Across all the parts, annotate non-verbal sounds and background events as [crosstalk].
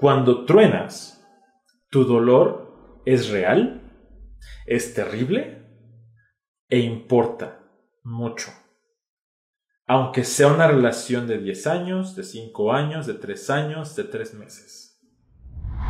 Cuando truenas, tu dolor es real, es terrible e importa mucho. Aunque sea una relación de 10 años, de 5 años, de 3 años, de 3 meses.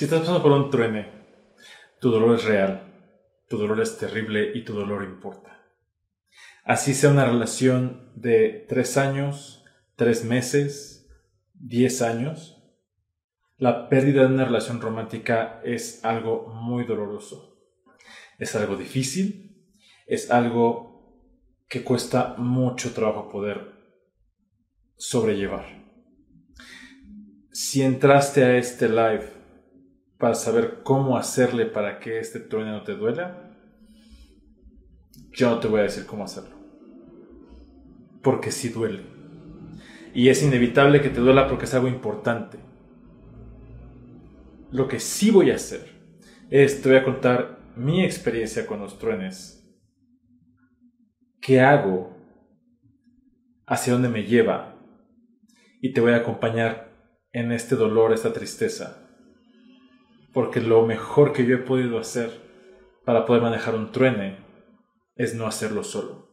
Si estás pasando por un truene, tu dolor es real, tu dolor es terrible y tu dolor importa. Así sea una relación de tres años, tres meses, diez años, la pérdida de una relación romántica es algo muy doloroso. Es algo difícil, es algo que cuesta mucho trabajo poder sobrellevar. Si entraste a este live para saber cómo hacerle para que este trueno no te duela, yo no te voy a decir cómo hacerlo. Porque sí duele. Y es inevitable que te duela porque es algo importante. Lo que sí voy a hacer es, te voy a contar mi experiencia con los truenes qué hago, hacia dónde me lleva, y te voy a acompañar en este dolor, esta tristeza, porque lo mejor que yo he podido hacer para poder manejar un truene es no hacerlo solo.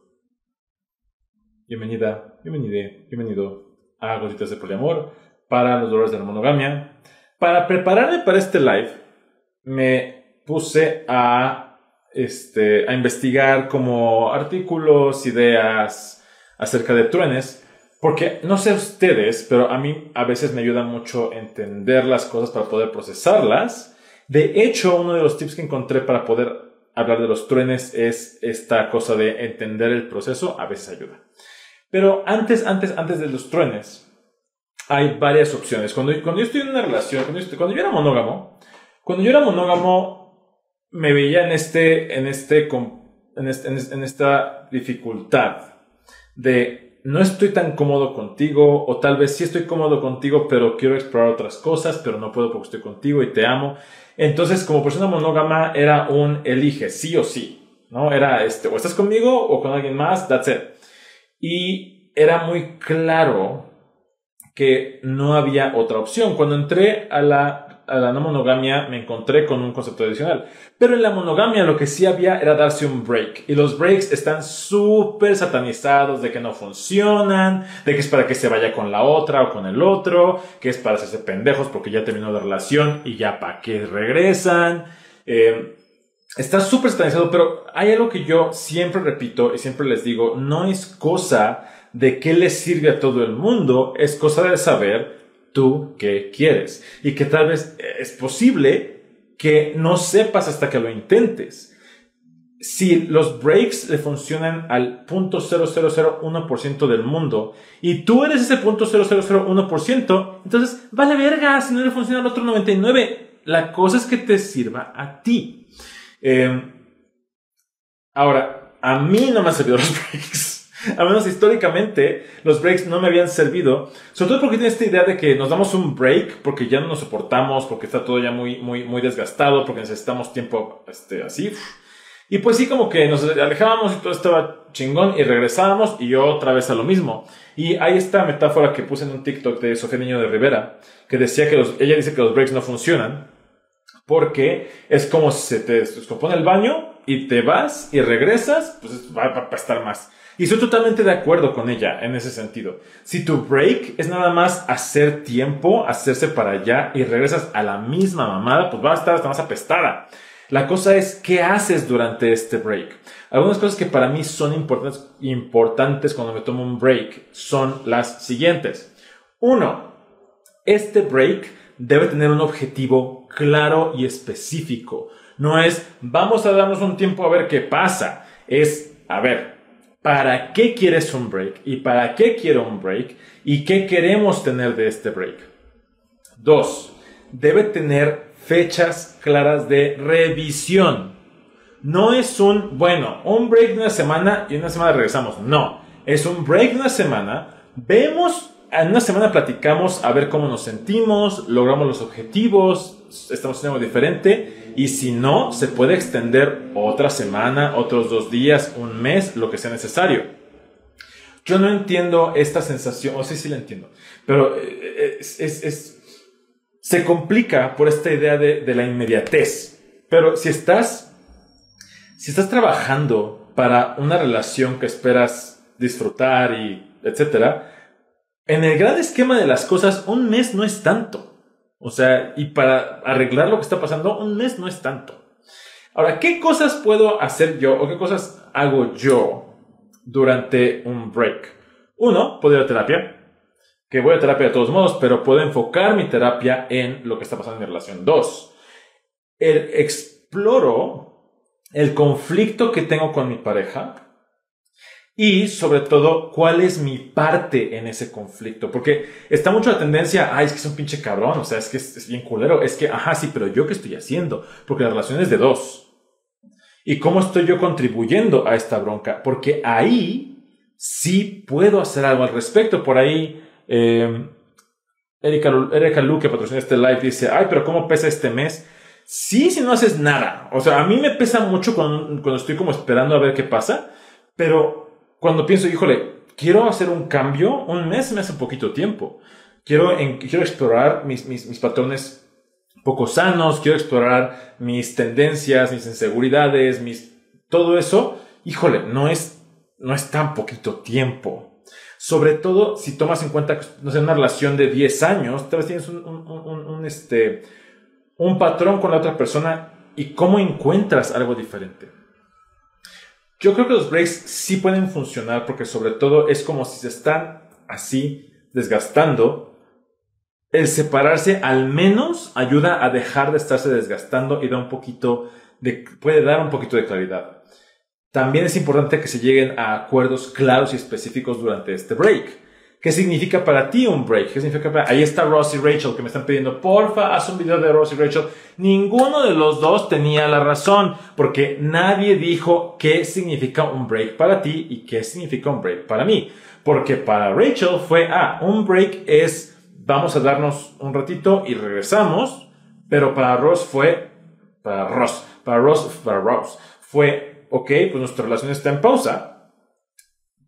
Bienvenida, bienvenido, bienvenido a Gotitas de Poliamor para los dolores de la monogamia. Para prepararme para este live, me puse a este, a investigar como artículos, ideas acerca de truenes, porque no sé ustedes, pero a mí a veces me ayuda mucho entender las cosas para poder procesarlas. De hecho, uno de los tips que encontré para poder hablar de los truenes es esta cosa de entender el proceso, a veces ayuda. Pero antes, antes, antes de los truenes, hay varias opciones. Cuando, cuando yo estoy en una relación, cuando cuando yo era monógamo, cuando yo era monógamo, me veía en este, en este, en, esta dificultad de no estoy tan cómodo contigo o tal vez sí estoy cómodo contigo pero quiero explorar otras cosas pero no puedo porque estoy contigo y te amo. Entonces como persona monógama era un elige sí o sí, ¿no? Era este o estás conmigo o con alguien más, that's it. Y era muy claro que no había otra opción. Cuando entré a la a la no monogamia me encontré con un concepto adicional. Pero en la monogamia lo que sí había era darse un break. Y los breaks están súper satanizados de que no funcionan, de que es para que se vaya con la otra o con el otro, que es para hacerse pendejos porque ya terminó la relación y ya para qué regresan. Eh, está súper satanizado, pero hay algo que yo siempre repito y siempre les digo, no es cosa de qué le sirve a todo el mundo, es cosa de saber tú qué quieres. Y que tal vez es posible que no sepas hasta que lo intentes. Si los breaks le funcionan al punto .0001% del mundo y tú eres ese punto .0001%, entonces vale verga si no le funciona al otro 99%. La cosa es que te sirva a ti. Em, ahora, a mí no me han servido [laughs] los breaks. [laughs] Al menos históricamente, los breaks no me habían servido. Sobre todo porque tiene esta idea de que nos damos un break porque ya no nos soportamos, porque está todo ya muy, muy, muy desgastado, porque necesitamos tiempo este, así. Y pues sí, como que nos alejábamos y todo estaba chingón y regresábamos y yo otra vez a lo mismo. Y hay esta metáfora que puse en un TikTok de Sofía Niño de Rivera, que decía que los, ella dice que los breaks no funcionan porque es como si se te descompone el baño y te vas y regresas, pues va, a estar más. Y estoy totalmente de acuerdo con ella en ese sentido. Si tu break es nada más hacer tiempo, hacerse para allá y regresas a la misma mamada, pues va a estar hasta más apestada. La cosa es, ¿qué haces durante este break? Algunas cosas que para mí son importantes, importantes cuando me tomo un break son las siguientes. Uno, este break debe tener un objetivo claro y específico. No es vamos a darnos un tiempo a ver qué pasa. Es, a ver, ¿para qué quieres un break? ¿Y para qué quiero un break? ¿Y qué queremos tener de este break? Dos, debe tener fechas claras de revisión. No es un, bueno, un break de una semana y una semana regresamos. No, es un break de una semana. Vemos, en una semana platicamos a ver cómo nos sentimos, logramos los objetivos, estamos haciendo algo diferente. Y si no, se puede extender otra semana, otros dos días, un mes, lo que sea necesario. Yo no entiendo esta sensación, o sí, sí la entiendo, pero eh, es, es se complica por esta idea de, la inmediatez. Pero si estás, si estás trabajando para una relación que esperas disfrutar y etcétera, en el gran esquema de las cosas, un mes no es tanto. O sea, y para arreglar lo que está pasando, un mes no es tanto. Ahora, ¿qué cosas puedo hacer yo o qué cosas hago yo durante un break? Uno, puedo ir a terapia que voy a terapia de todos modos, pero puedo enfocar mi terapia en lo que está pasando en mi relación. Dos, el, exploro el conflicto que tengo con mi pareja y sobre todo cuál es mi parte en ese conflicto. Porque está mucho la tendencia, ay, es que es un pinche cabrón, o sea, es que es, bien culero, es que, ajá, sí, pero yo qué estoy haciendo, porque la relación es de dos. ¿Y cómo estoy yo contribuyendo a esta bronca? Porque ahí sí puedo hacer algo al respecto. Por ahí eh, Erika, Erika Lu, que patrocina este live, dice, ay, pero ¿cómo pesa este mes? Sí, si no haces nada. O sea, a mí me pesa mucho cuando, cuando estoy como esperando a ver qué pasa, pero cuando pienso, híjole, quiero hacer un cambio, un mes me hace poquito tiempo. Quiero, explorar mis, patrones poco sanos, quiero explorar mis tendencias, mis inseguridades, mis, todo eso. Híjole, no es, no es tan poquito tiempo. Sobre todo si tomas en cuenta, no sé, una relación de 10 años, tal vez tienes un, un, este, un patrón con la otra persona y cómo encuentras algo diferente. Yo creo que los breaks sí pueden funcionar porque sobre todo es como si se están así desgastando. El separarse al menos ayuda a dejar de estarse desgastando y da un poquito de, puede dar un poquito de claridad. También es importante que se lleguen a acuerdos claros y específicos durante este break. ¿Qué significa para ti un break? ¿Qué significa para... Ahí está Ross y Rachel que me están pidiendo, porfa, haz un video de Ross y Rachel. Ninguno de los dos tenía la razón, porque nadie dijo qué significa un break para ti y qué significa un break para mí. Porque para Rachel fue, ah, un break es, vamos a darnos un ratito y regresamos, pero para Ross fue, para Ross, para Ross, para Ross, fue ok, pues nuestra relación está en pausa.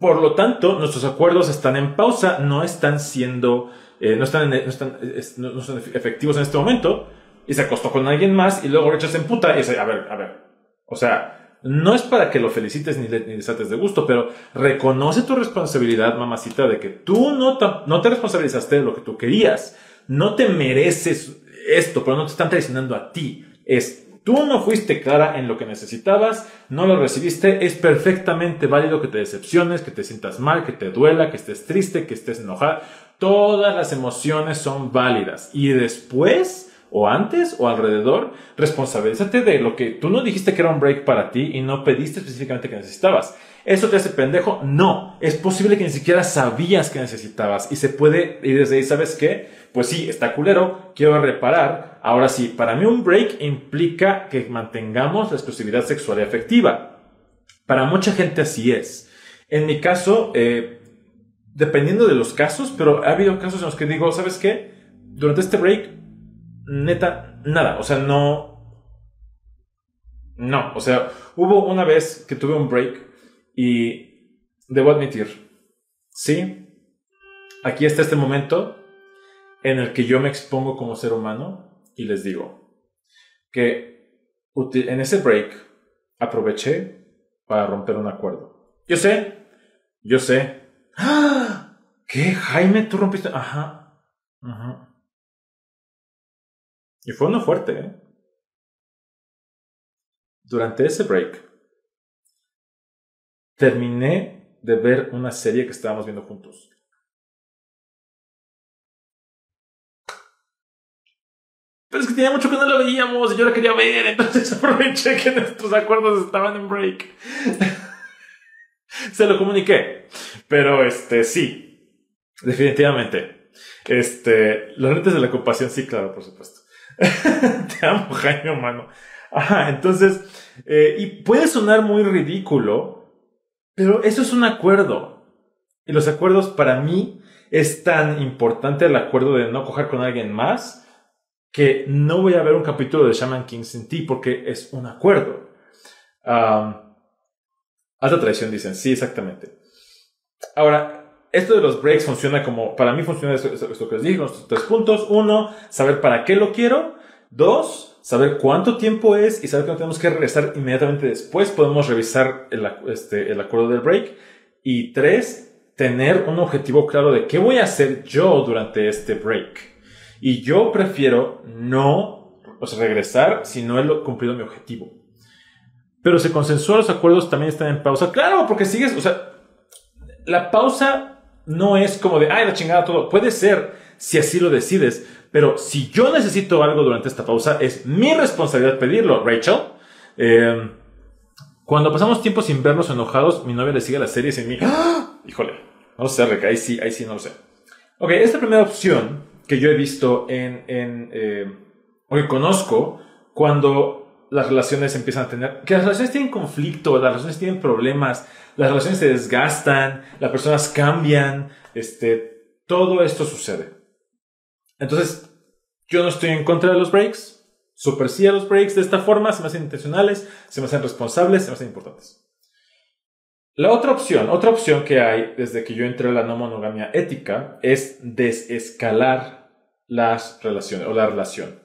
Por lo tanto, nuestros acuerdos están en pausa, no están siendo, eh, no, están, no, están, no, son efectivos en este momento. Y se acostó con alguien más y luego rechazó en puta y dice, a ver, a ver. O sea, no es para que lo felicites ni le, ni de gusto, pero reconoce tu responsabilidad, mamacita, de que tú no no te responsabilizaste de lo que tú querías. No te mereces esto, pero no te están traicionando a ti. Es Tú no fuiste clara en lo que necesitabas, no lo recibiste, es perfectamente válido que te decepciones, que te sientas mal, que te duela, que estés triste, que estés enojada. Todas las emociones son válidas. Y después, o antes, o alrededor, responsabilízate de lo que tú no dijiste que era un break para ti y no pediste específicamente que necesitabas. ¿Eso te hace pendejo? No. Es posible que ni siquiera sabías que necesitabas y se puede, y desde ahí, ¿sabes qué? Pues sí, está culero, quiero reparar. Ahora sí, para mí un break implica que mantengamos la exclusividad sexual y afectiva. Para mucha gente así es. En mi caso, eh, dependiendo de los casos, pero ha habido casos en los que digo, ¿sabes qué? Durante este break, neta, nada. O sea, no... No, o sea, hubo una vez que tuve un break y debo admitir, sí, aquí está este momento en el que yo me expongo como ser humano y les digo que en ese break aproveché para romper un acuerdo. Yo sé, yo sé. ¡Ah! ¿Qué, Jaime? ¿Tú rompiste? Ajá. Ajá. Y fue uno fuerte, ¿eh? Durante ese break, terminé de ver una serie que estábamos viendo juntos. Pero es que tenía mucho que no lo veíamos y yo la quería ver, entonces [laughs] aproveché que nuestros acuerdos estaban en break. Se lo comuniqué. Pero este, sí. Definitivamente. Este, los lentes de la ocupación, sí, claro, por supuesto. [laughs] Te amo, Jaime, humano. Ajá, entonces, eh, y puede sonar muy ridículo, pero eso es un acuerdo. Y los acuerdos para mí es tan importante el acuerdo de no coger con alguien más que no voy a ver un capítulo de Shaman King sin ti porque es un acuerdo. Um, alta traición, dicen. Sí, exactamente. Ahora, esto de los breaks funciona como, para mí funciona esto, que les dije, los tres puntos. Uno, saber para qué lo quiero. Dos, saber cuánto tiempo es y saber que no tenemos que regresar inmediatamente después. Podemos revisar el, este, el acuerdo del break. Y tres, tener un objetivo claro de qué voy a hacer yo durante este break. Y yo prefiero no o sea, regresar si no he cumplido mi objetivo. Pero se consensuó, los acuerdos también están en pausa. Claro, porque sigues, o sea, la pausa no es como de, ay, la chingada todo. Puede ser si así lo decides, pero si yo necesito algo durante esta pausa, es mi responsabilidad pedirlo, Rachel. Eh, cuando pasamos tiempo sin vernos enojados, mi novia le sigue las series en mí. ¡Ah! Híjole, no sé, ahí sí, ahí sí no lo sé. Ok, esta primera opción que yo he visto en, en eh, o que conozco, cuando las relaciones empiezan a tener, que las relaciones tienen conflicto, las relaciones tienen problemas, las relaciones se desgastan, las personas cambian, este, todo esto sucede. Entonces, yo no estoy en contra de los breaks, super sí a los breaks de esta forma, se me hacen intencionales, se me hacen responsables, se me hacen importantes. La otra opción, otra opción que hay desde que yo entré a la no monogamia ética es desescalar las relaciones o la relación.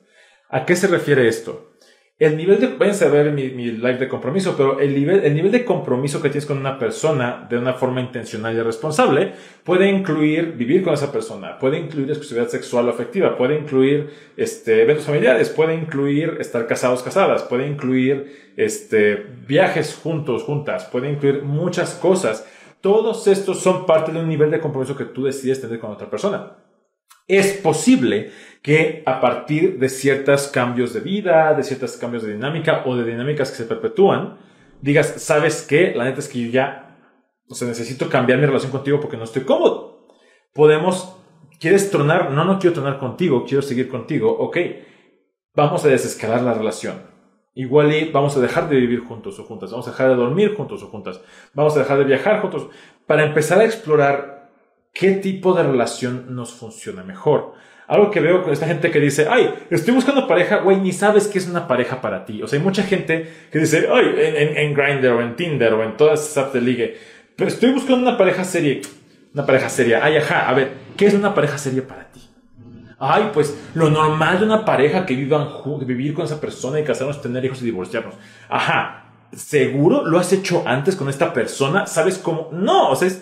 ¿A qué se refiere esto? El nivel de, vayan a ver mi, mi live de compromiso, pero el nivel, el nivel de compromiso que tienes con una persona de una forma intencional y responsable puede incluir vivir con esa persona, puede incluir exclusividad sexual o afectiva, puede incluir este, eventos familiares, puede incluir estar casados, casadas, puede incluir este, viajes juntos, juntas, puede incluir muchas cosas. Todos estos son parte de un nivel de compromiso que tú decides tener con otra persona es posible que a partir de ciertos cambios de vida, de ciertos cambios de dinámica o de dinámicas que se perpetúan, digas, ¿sabes qué? La neta es que yo ya, o sea, necesito cambiar mi relación contigo porque no estoy cómodo. Podemos, ¿quieres tronar? No, no quiero tronar contigo, quiero seguir contigo. Ok, vamos a desescalar la relación. Igual y vamos a dejar de vivir juntos o juntas, vamos a dejar de dormir juntos o juntas, vamos a dejar de viajar juntos, para empezar a explorar qué tipo de relación nos funciona mejor. Algo que veo con esta gente que dice, ay, estoy buscando pareja, güey, ni sabes qué es una pareja para ti. O sea, hay mucha gente que dice, ay, en, en, Grindr o en Tinder o en todas esas apps de ligue, pero estoy buscando una pareja seria. Una pareja seria. Ay, ajá, a ver, ¿qué es una pareja seria para ti? Ay, pues lo normal de una pareja que vivan vivir con esa persona y casarnos, tener hijos y divorciarnos. Ajá, ¿seguro lo has hecho antes con esta persona? ¿Sabes cómo? No, o sea, es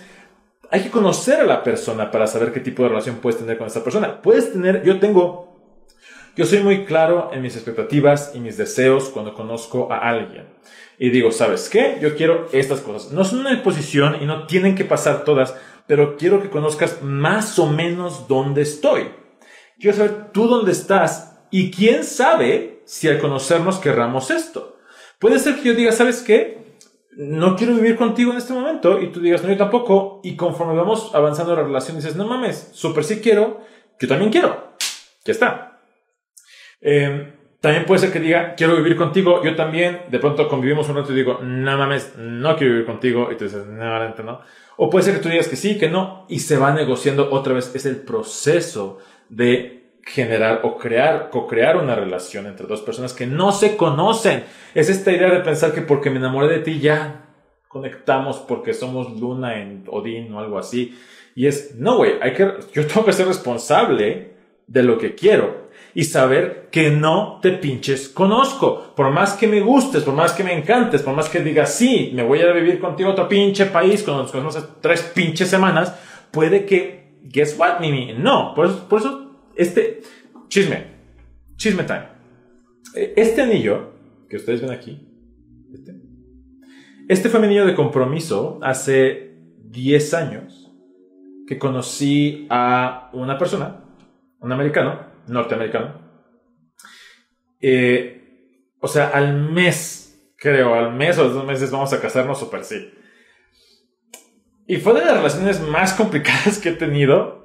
hay que conocer a la persona para saber qué tipo de relación puedes tener con esa persona. Puedes tener, yo tengo, yo soy muy claro en mis expectativas y mis deseos cuando conozco a alguien. Y digo, ¿sabes qué? Yo quiero estas cosas. No son una imposición y no tienen que pasar todas, pero quiero que conozcas más o menos dónde estoy. Quiero saber tú dónde estás y quién sabe si al conocernos querramos esto. Puede ser que yo diga, ¿sabes qué? No quiero vivir contigo en este momento y tú digas, no, yo tampoco, y conforme vamos avanzando la relación dices, no mames, súper sí quiero, yo también quiero, ya está. Em, también puede ser que diga, quiero vivir contigo, yo también, de pronto convivimos un rato y digo, no mames, no quiero vivir contigo, y tú dices, no, no. O puede ser que tú digas que sí, que no, y se va negociando otra vez, es el proceso de generar o crear, co-crear una relación entre dos personas que no se conocen. Es esta idea de pensar que porque me enamoré de ti ya conectamos porque somos Luna en Odín o algo así. Y es, no, güey, hay que, yo tengo que ser responsable de lo que quiero y saber que no te pinches conozco. Por más que me gustes, por más que me encantes, por más que digas, sí, me voy a vivir contigo a otro pinche país cuando nos conocemos tres pinches semanas, puede que, guess what, Mimi? No, por eso, por eso este chisme, chisme time. E, este anillo que ustedes ven aquí, este, este fue mi anillo de compromiso hace 10 años que conocí a una persona, un americano, norteamericano, eh, o sea, al mes, creo, al mes o dos meses vamos a casarnos, super sí. Y fue de las relaciones más complicadas que he tenido.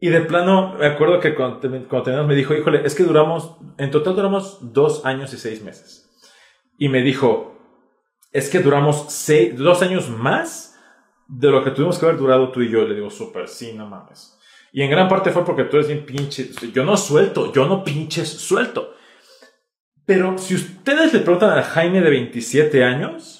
Y de plano, me acuerdo que cuando, cuando me dijo, híjole, es que duramos, en total duramos dos años y seis meses. Y me dijo, es que duramos seis, dos años más de lo que tuvimos que haber durado tú y yo. Le digo, súper, sí, no mames. Y en gran parte fue porque tú eres bien pinche. Yo no suelto, yo no pinches suelto. Pero si ustedes le preguntan a Jaime de 27 años,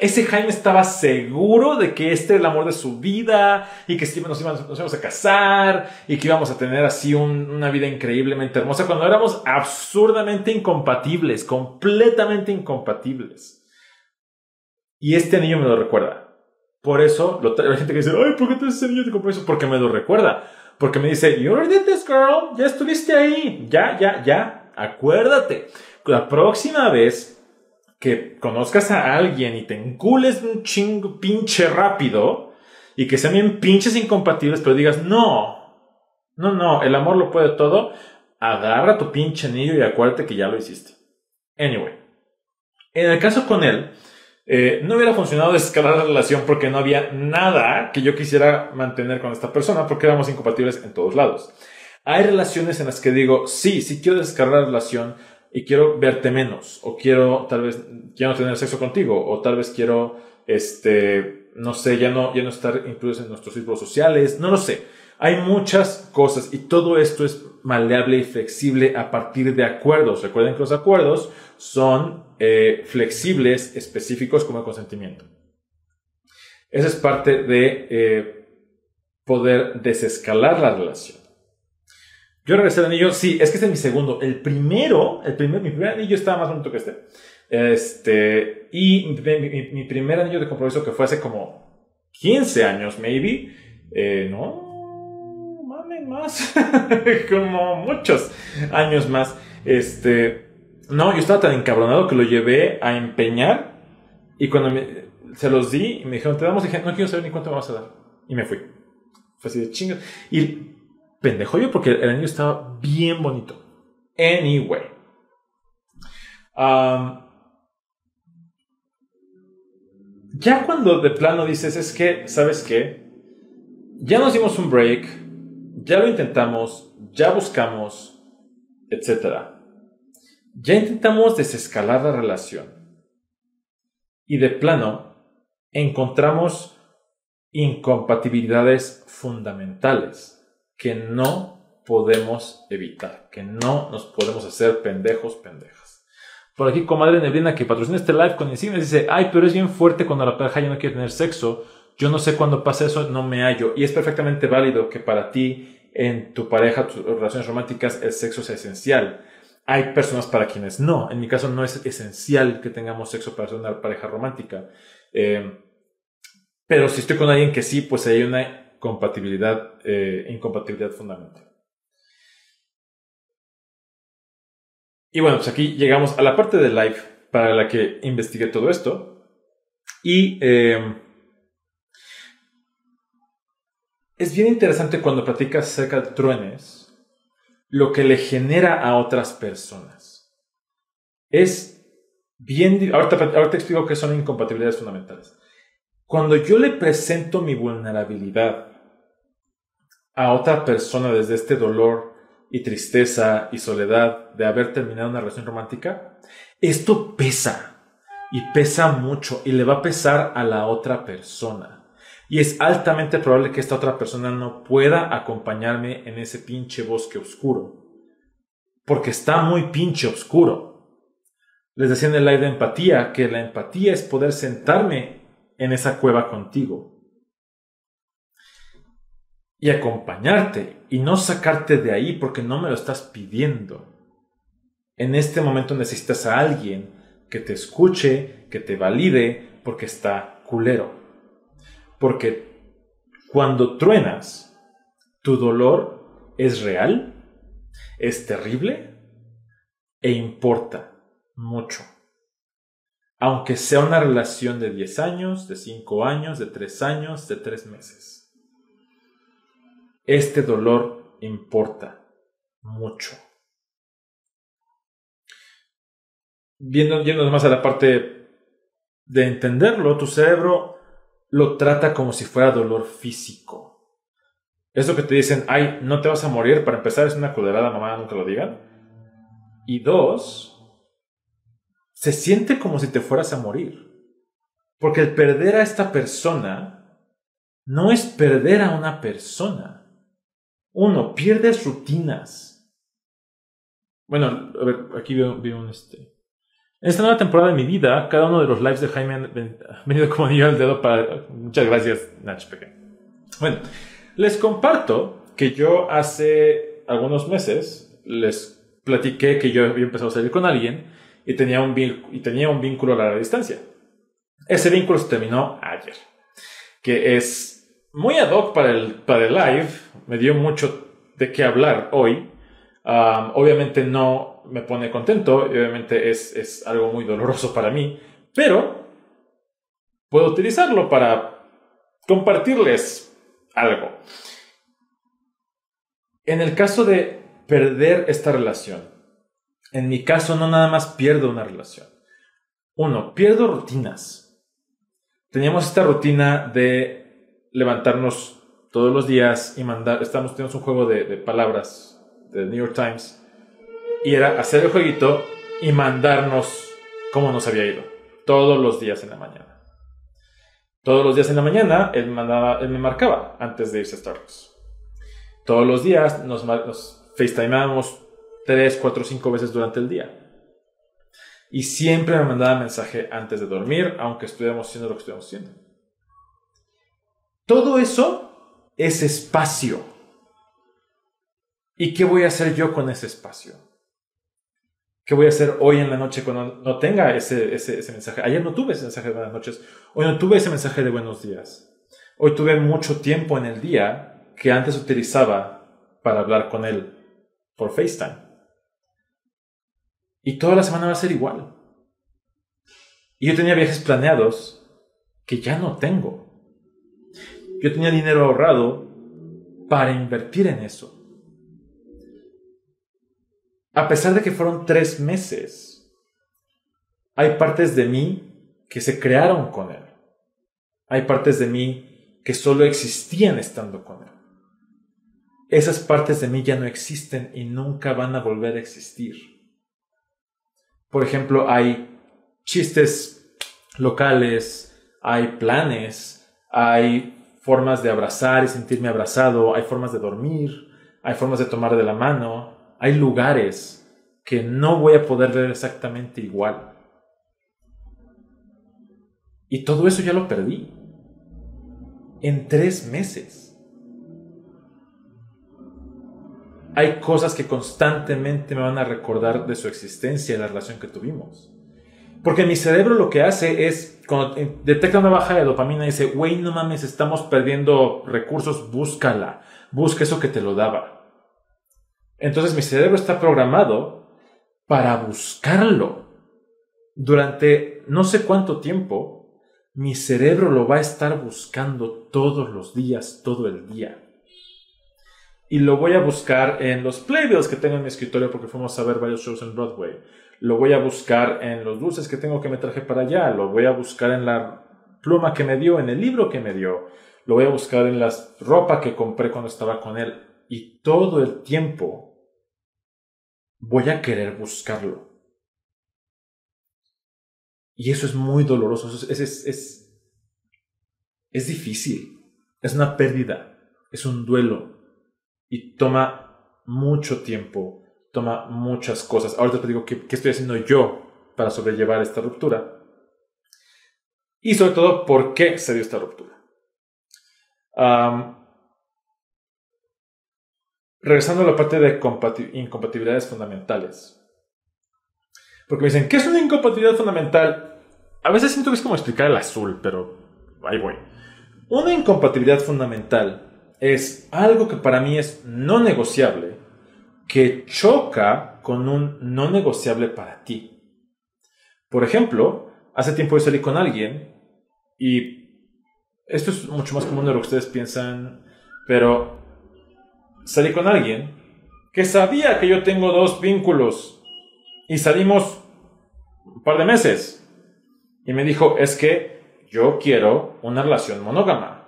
ese Jaime estaba seguro de que este era el amor de su vida y que nos íbamos, nos íbamos a casar y que íbamos a tener así una vida increíblemente hermosa cuando éramos absurdamente incompatibles, completamente incompatibles. Y este anillo me lo recuerda. Por eso, lo, la gente que dice, ay, ¿por qué te ese anillo de compromiso? Porque me lo recuerda. Porque me dice, you already did this, girl. Ya estuviste ahí. Ya, ya, ya. Acuérdate. La próxima vez que conozcas a alguien y te encules un chingo pinche rápido y que sean bien pinches incompatibles, pero digas, no, no, no, el amor lo puede todo, agarra tu pinche anillo y acuérdate que ya lo hiciste. Anyway, en el caso con él, eh, no hubiera funcionado escalar la relación porque no había nada que yo quisiera mantener con esta persona porque éramos incompatibles en todos lados. Hay relaciones en las que digo, sí, sí quiero escalar la relación, y quiero verte menos, o quiero tal vez no tener sexo contigo, o tal vez quiero, este, no sé, ya no, ya no estar incluidos en nuestros círculos sociales, no lo sé. Hay muchas cosas y todo esto es maleable y flexible a partir de acuerdos. Recuerden que los acuerdos son eh, flexibles, específicos como el consentimiento. Esa es parte de eh, poder desescalar la relación. Yo regresé el anillo, sí, es que este es mi segundo. El primero, el primer, mi primer anillo estaba más bonito que este. Este, y mi, primer anillo de compromiso que fue hace como 15 años, maybe. Eh, no, mames, más. [laughs] como muchos años más. Este, no, yo estaba tan encabronado que lo llevé a empeñar. Y cuando se los di me dijeron, te damos, dije, no quiero saber ni cuánto me vas a dar. Y me fui. Fue así de chingas. Y pendejo yo porque el anillo estaba bien bonito. Anyway. ya cuando de plano dices, es que, ¿sabes qué? Ya nos dimos un break, ya lo intentamos, ya buscamos, etc. Ya intentamos desescalar la relación. Y de plano, encontramos incompatibilidades fundamentales que no podemos evitar, que no nos podemos hacer pendejos, pendejas. Por aquí, comadre Neblina, que patrocina este live con insignias, dice, ay, pero es bien fuerte cuando la pareja ya no quiere tener sexo. Yo no sé cuándo pasa eso, no me hallo. Y es perfectamente válido que para ti, en tu pareja, tus relaciones románticas, el sexo sea esencial. Hay personas para quienes no. En mi caso no es esencial que tengamos sexo para ser una pareja romántica. Eh, pero si estoy con alguien que sí, pues hay una compatibilidad, eh, incompatibilidad fundamental. Y bueno, pues aquí llegamos a la parte de live para la que investigué todo esto. Y em, es bien interesante cuando platicas acerca de truenes, lo que le genera a otras personas. Es bien... Ahorita, ahorita explico qué son incompatibilidades fundamentales. Cuando yo le presento mi vulnerabilidad a otra persona desde este dolor y tristeza y soledad de haber terminado una relación romántica, esto pesa y pesa mucho y le va a pesar a la otra persona. Y es altamente probable que esta otra persona no pueda acompañarme en ese pinche bosque oscuro. Porque está muy pinche oscuro. Les decía en el live de empatía que la empatía es poder sentarme en esa cueva contigo y acompañarte y no sacarte de ahí porque no me lo estás pidiendo. En este momento necesitas a alguien que te escuche, que te valide, porque está culero. Porque cuando truenas, tu dolor es real, es terrible e importa mucho. Aunque sea una relación de 10 años, de 5 años, de 3 años, de 3 meses. Este dolor importa mucho. viendo, yendo más a la parte de entenderlo, tu cerebro lo trata como si fuera dolor físico. Eso que te dicen, ay, no te vas a morir, para empezar es una culerada, mamá, nunca lo digan. Y dos, se siente como si te fueras a morir. Porque el perder a esta persona no es perder a una persona. Uno, pierdes rutinas. Bueno, a ver, aquí veo, un este. En esta nueva temporada de mi vida, cada uno de los lives de Jaime ha venido como anillo al dedo para. Muchas gracias, Nach Bueno, les comparto que yo hace algunos meses les platiqué que yo había empezado a salir con alguien y tenía un, y tenía un vínculo a larga distancia. Ese vínculo se terminó ayer, que es muy ad hoc para el, para el live, me dio mucho de qué hablar hoy. obviamente no me pone contento, obviamente es, es algo muy doloroso para mí, pero puedo utilizarlo para compartirles algo. En el caso de perder esta relación, en mi caso no nada más pierdo una relación. Uno, pierdo rutinas teníamos esta rutina de levantarnos todos los días y mandar, estamos, tenemos un juego de, palabras de New York Times, y era hacer el jueguito y mandarnos cómo nos había ido, todos los días en la mañana. Todos los días en la mañana él, mandaba, él me marcaba antes de irse a Starbucks. Todos los días nos, nos FaceTimeábamos 3, 4, 5 veces durante el día. Y siempre me mandaba mensaje antes de dormir, aunque estuviéramos haciendo lo que estuviéramos haciendo. Todo eso es espacio. ¿Y qué voy a hacer yo con ese espacio? ¿Qué voy a hacer hoy en la noche cuando no tenga ese, ese, mensaje? Ayer no tuve ese mensaje de buenas noches. Hoy no tuve ese mensaje de buenos días. Hoy tuve mucho tiempo en el día que antes utilizaba para hablar con él por FaceTime. Y toda la semana va a ser igual. Y yo tenía viajes planeados que ya no tengo. Yo tenía dinero ahorrado para invertir en eso. A pesar de que fueron tres meses, hay partes de mí que se crearon con él. Hay partes de mí que solo existían estando con él. Esas partes de mí ya no existen y nunca van a volver a existir. Por ejemplo, hay chistes locales, hay planes, hay formas de abrazar y sentirme abrazado, hay formas de dormir, hay formas de tomar de la mano, hay lugares que no voy a poder ver exactamente igual. Y todo eso ya lo perdí. En tres meses. hay cosas que constantemente me van a recordar de su existencia y la relación que tuvimos. Porque mi cerebro lo que hace es, cuando detecta una baja de dopamina, dice, güey, no mames, estamos perdiendo recursos, búscala, busca eso que te lo daba. Entonces mi cerebro está programado para buscarlo. Durante no sé cuánto tiempo, mi cerebro lo va a estar buscando todos los días, todo el día y lo voy a buscar en los playbills que tengo en mi escritorio porque fuimos a ver varios shows en Broadway. Lo voy a buscar en los dulces que tengo que me traje para allá. Lo voy a buscar en la pluma que me dio, en el libro que me dio. Lo voy a buscar en la ropa que compré cuando estaba con él. Y todo el tiempo voy a querer buscarlo. Y eso es muy doloroso. Es, es, es, es difícil. Es una pérdida. Es un duelo y toma mucho tiempo, toma muchas cosas. Ahora te digo qué, estoy haciendo yo para sobrellevar esta ruptura. Y sobre todo, ¿por qué se dio esta ruptura? regresando a la parte de incompatibilidades fundamentales. Porque me dicen, ¿qué es una incompatibilidad fundamental? A veces siento que es como explicar el azul, pero ahí voy. Una incompatibilidad fundamental es algo que para mí es no negociable, que choca con un no negociable para ti. Por ejemplo, hace tiempo yo salí con alguien y esto es mucho más común de lo que ustedes piensan, pero salí con alguien que sabía que yo tengo dos vínculos y salimos un par de meses. Y me dijo, es que yo quiero una relación monógama.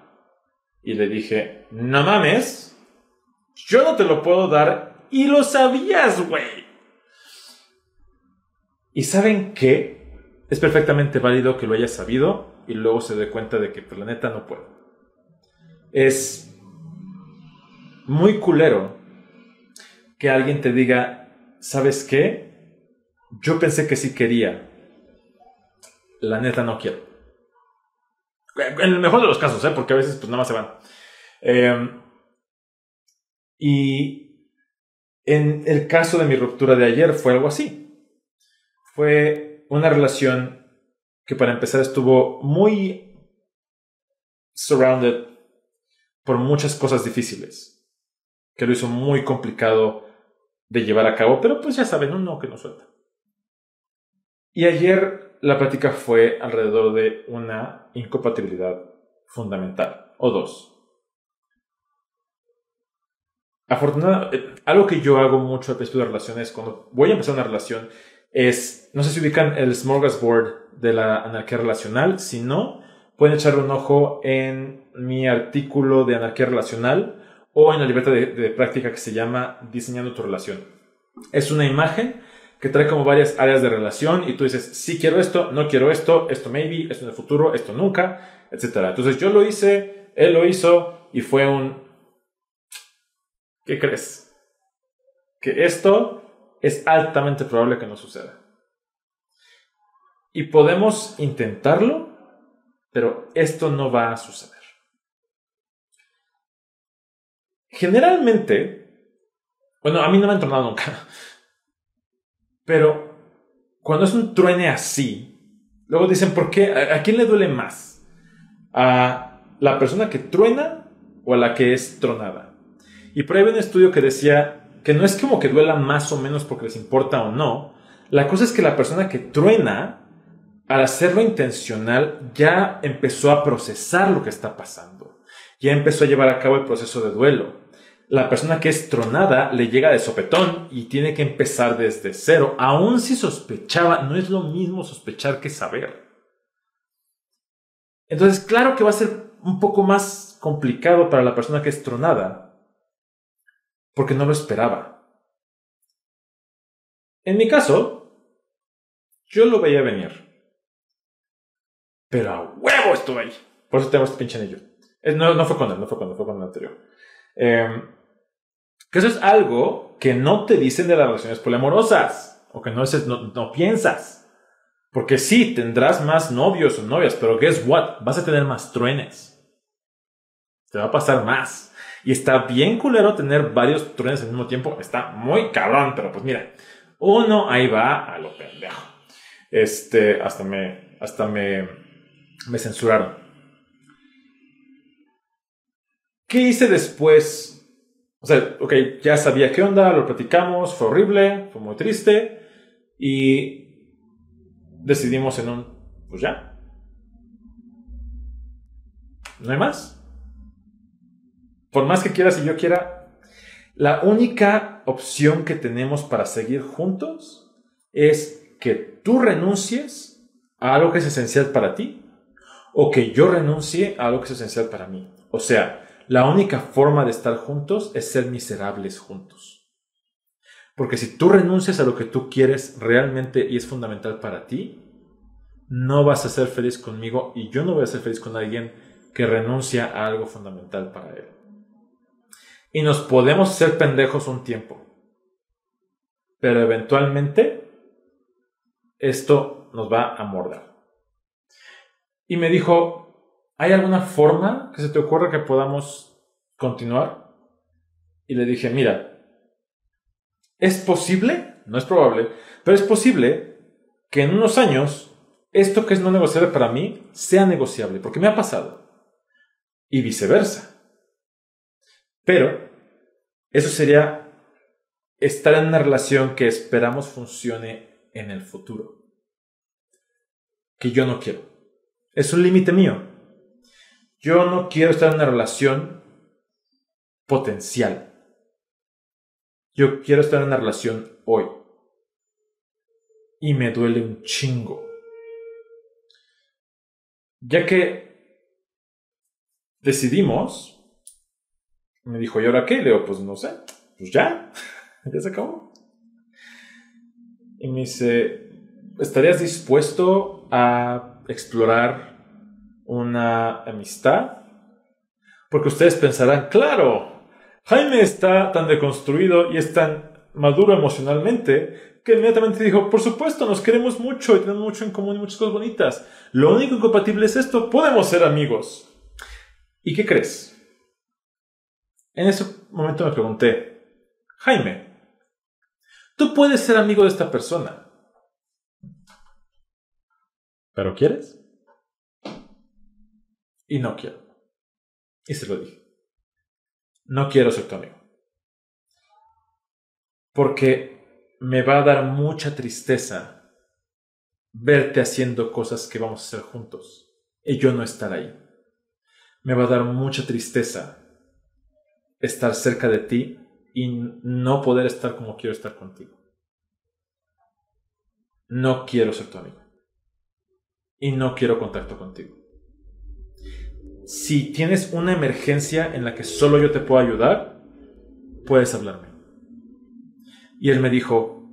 Y le dije, no mames, yo no te lo puedo dar. Y lo sabías, güey. ¿Y saben qué? Es perfectamente válido que lo haya sabido y luego se dé cuenta de que, pues, no puede. Es muy culero que alguien te diga, ¿sabes qué? Yo pensé que sí quería. La neta no quiero. En el mejor de los casos, ¿eh? porque a veces pues nada más se van. Em, y en el caso de mi ruptura de ayer fue algo así. Fue una relación que para empezar estuvo muy surrounded por muchas cosas difíciles, que lo hizo muy complicado de llevar a cabo, pero pues ya saben, un no que no suelta. Y ayer la plática fue alrededor de una incompatibilidad fundamental, o dos. Afortunadamente, eh, algo que yo hago mucho al principio de relaciones, cuando voy a empezar una relación, es, no sé si ubican el smorgasbord de la anarquía relacional, si no, pueden echarle un ojo en mi artículo de anarquía relacional o en la libertad de, práctica que se llama Diseñando tu relación. Es una imagen que trae como varias áreas de relación y tú dices, sí quiero esto, no quiero esto, esto maybe, esto en el futuro, esto nunca, etc. Entonces yo lo hice, él lo hizo y fue un... ¿Qué crees? Que esto es altamente probable que no suceda. Y podemos intentarlo, pero esto no va a suceder. Generalmente, bueno, a mí no me ha entronado nunca, [laughs] pero cuando es un truene así, luego dicen, ¿por qué? ¿A quién le duele más? ¿A la persona que truena o a la que es tronada? Y por ahí hay un estudio que decía que no es como que duela más o menos porque les importa o no. La cosa es que la persona que truena, al hacerlo intencional, ya empezó a procesar lo que está pasando. Ya empezó a llevar a cabo el proceso de duelo. La persona que es tronada le llega de sopetón y tiene que empezar desde cero. Aun si sospechaba, no es lo mismo sospechar que saber. Entonces, claro que va a ser un poco más complicado para la persona que es tronada porque no lo esperaba. En mi caso, yo lo veía venir. Pero a huevo estuve ahí. Por eso tengo este pinche anillo. No, no fue con él, no fue con él, fue con el anterior. Em, que eso es algo que no te dicen de las relaciones poliamorosas. O que no, no, no piensas. Porque sí, tendrás más novios o novias, pero guess what? Vas a tener más truenes. Te va a pasar más. Y está bien culero tener varios truenes al mismo tiempo. Está muy cabrón, pero pues mira, uno ahí va a lo pendejo. Este, hasta me, hasta me, me censuraron. ¿Qué hice después? O sea, ok, ya sabía qué onda, lo platicamos, fue horrible, fue muy triste y decidimos en un, pues ya. No hay más por más que quieras y yo quiera, la única opción que tenemos para seguir juntos es que tú renuncies a algo que es esencial para ti o que yo renuncie a algo que es esencial para mí. O sea, la única forma de estar juntos es ser miserables juntos. Porque si tú renuncias a lo que tú quieres realmente y es fundamental para ti, no vas a ser feliz conmigo y yo no voy a ser feliz con alguien que renuncia a algo fundamental para él y nos podemos ser pendejos un tiempo. Pero eventualmente esto nos va a morder. Y me dijo, ¿hay alguna forma que se te ocurra que podamos continuar? Y le dije, mira, es posible, no es probable, pero es posible que en unos años esto que es no negociable para mí sea negociable, porque me ha pasado. Y viceversa. Pero eso sería estar en una relación que esperamos funcione en el futuro. Que yo no quiero. Es un límite mío. Yo no quiero estar en una relación potencial. Yo quiero estar en una relación hoy. y me duele un chingo. Ya que decidimos, me dijo, ¿y ahora qué? Le digo, pues no sé, pues ya, [laughs] ya se acabó. Y me dice, ¿estarías dispuesto a explorar una amistad? Porque ustedes pensarán, claro, Jaime está tan deconstruido y es tan maduro emocionalmente que inmediatamente dijo, por supuesto, nos queremos mucho y tenemos mucho en común y muchas cosas bonitas. Lo único incompatible es esto, podemos ser amigos. ¿Y qué crees? En ese momento me pregunté, Jaime, tú puedes ser amigo de esta persona, pero ¿quieres? Y no quiero. Y se lo dije. No quiero ser tu amigo. Porque me va a dar mucha tristeza verte haciendo cosas que vamos a hacer juntos y yo no estar ahí. Me va a dar mucha tristeza estar cerca de ti y no poder estar como quiero estar contigo. No quiero ser tu amigo. Y no quiero contacto contigo. Si tienes una emergencia en la que solo yo te puedo ayudar, puedes hablarme. Y él me dijo,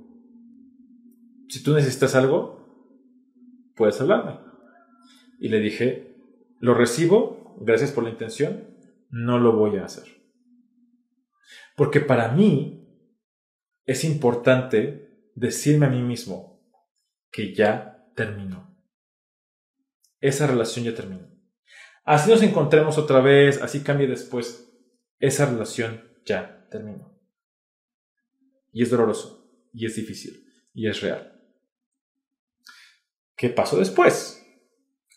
si tú necesitas algo, puedes hablarme. Y le dije, lo recibo, gracias por la intención, no lo voy a hacer. Porque para mí es importante decirme a mí mismo que ya terminó. Esa relación ya terminó. Así nos encontremos otra vez, así cambie después. Esa relación ya terminó. Y es doloroso, y es difícil, y es real. ¿Qué pasó después?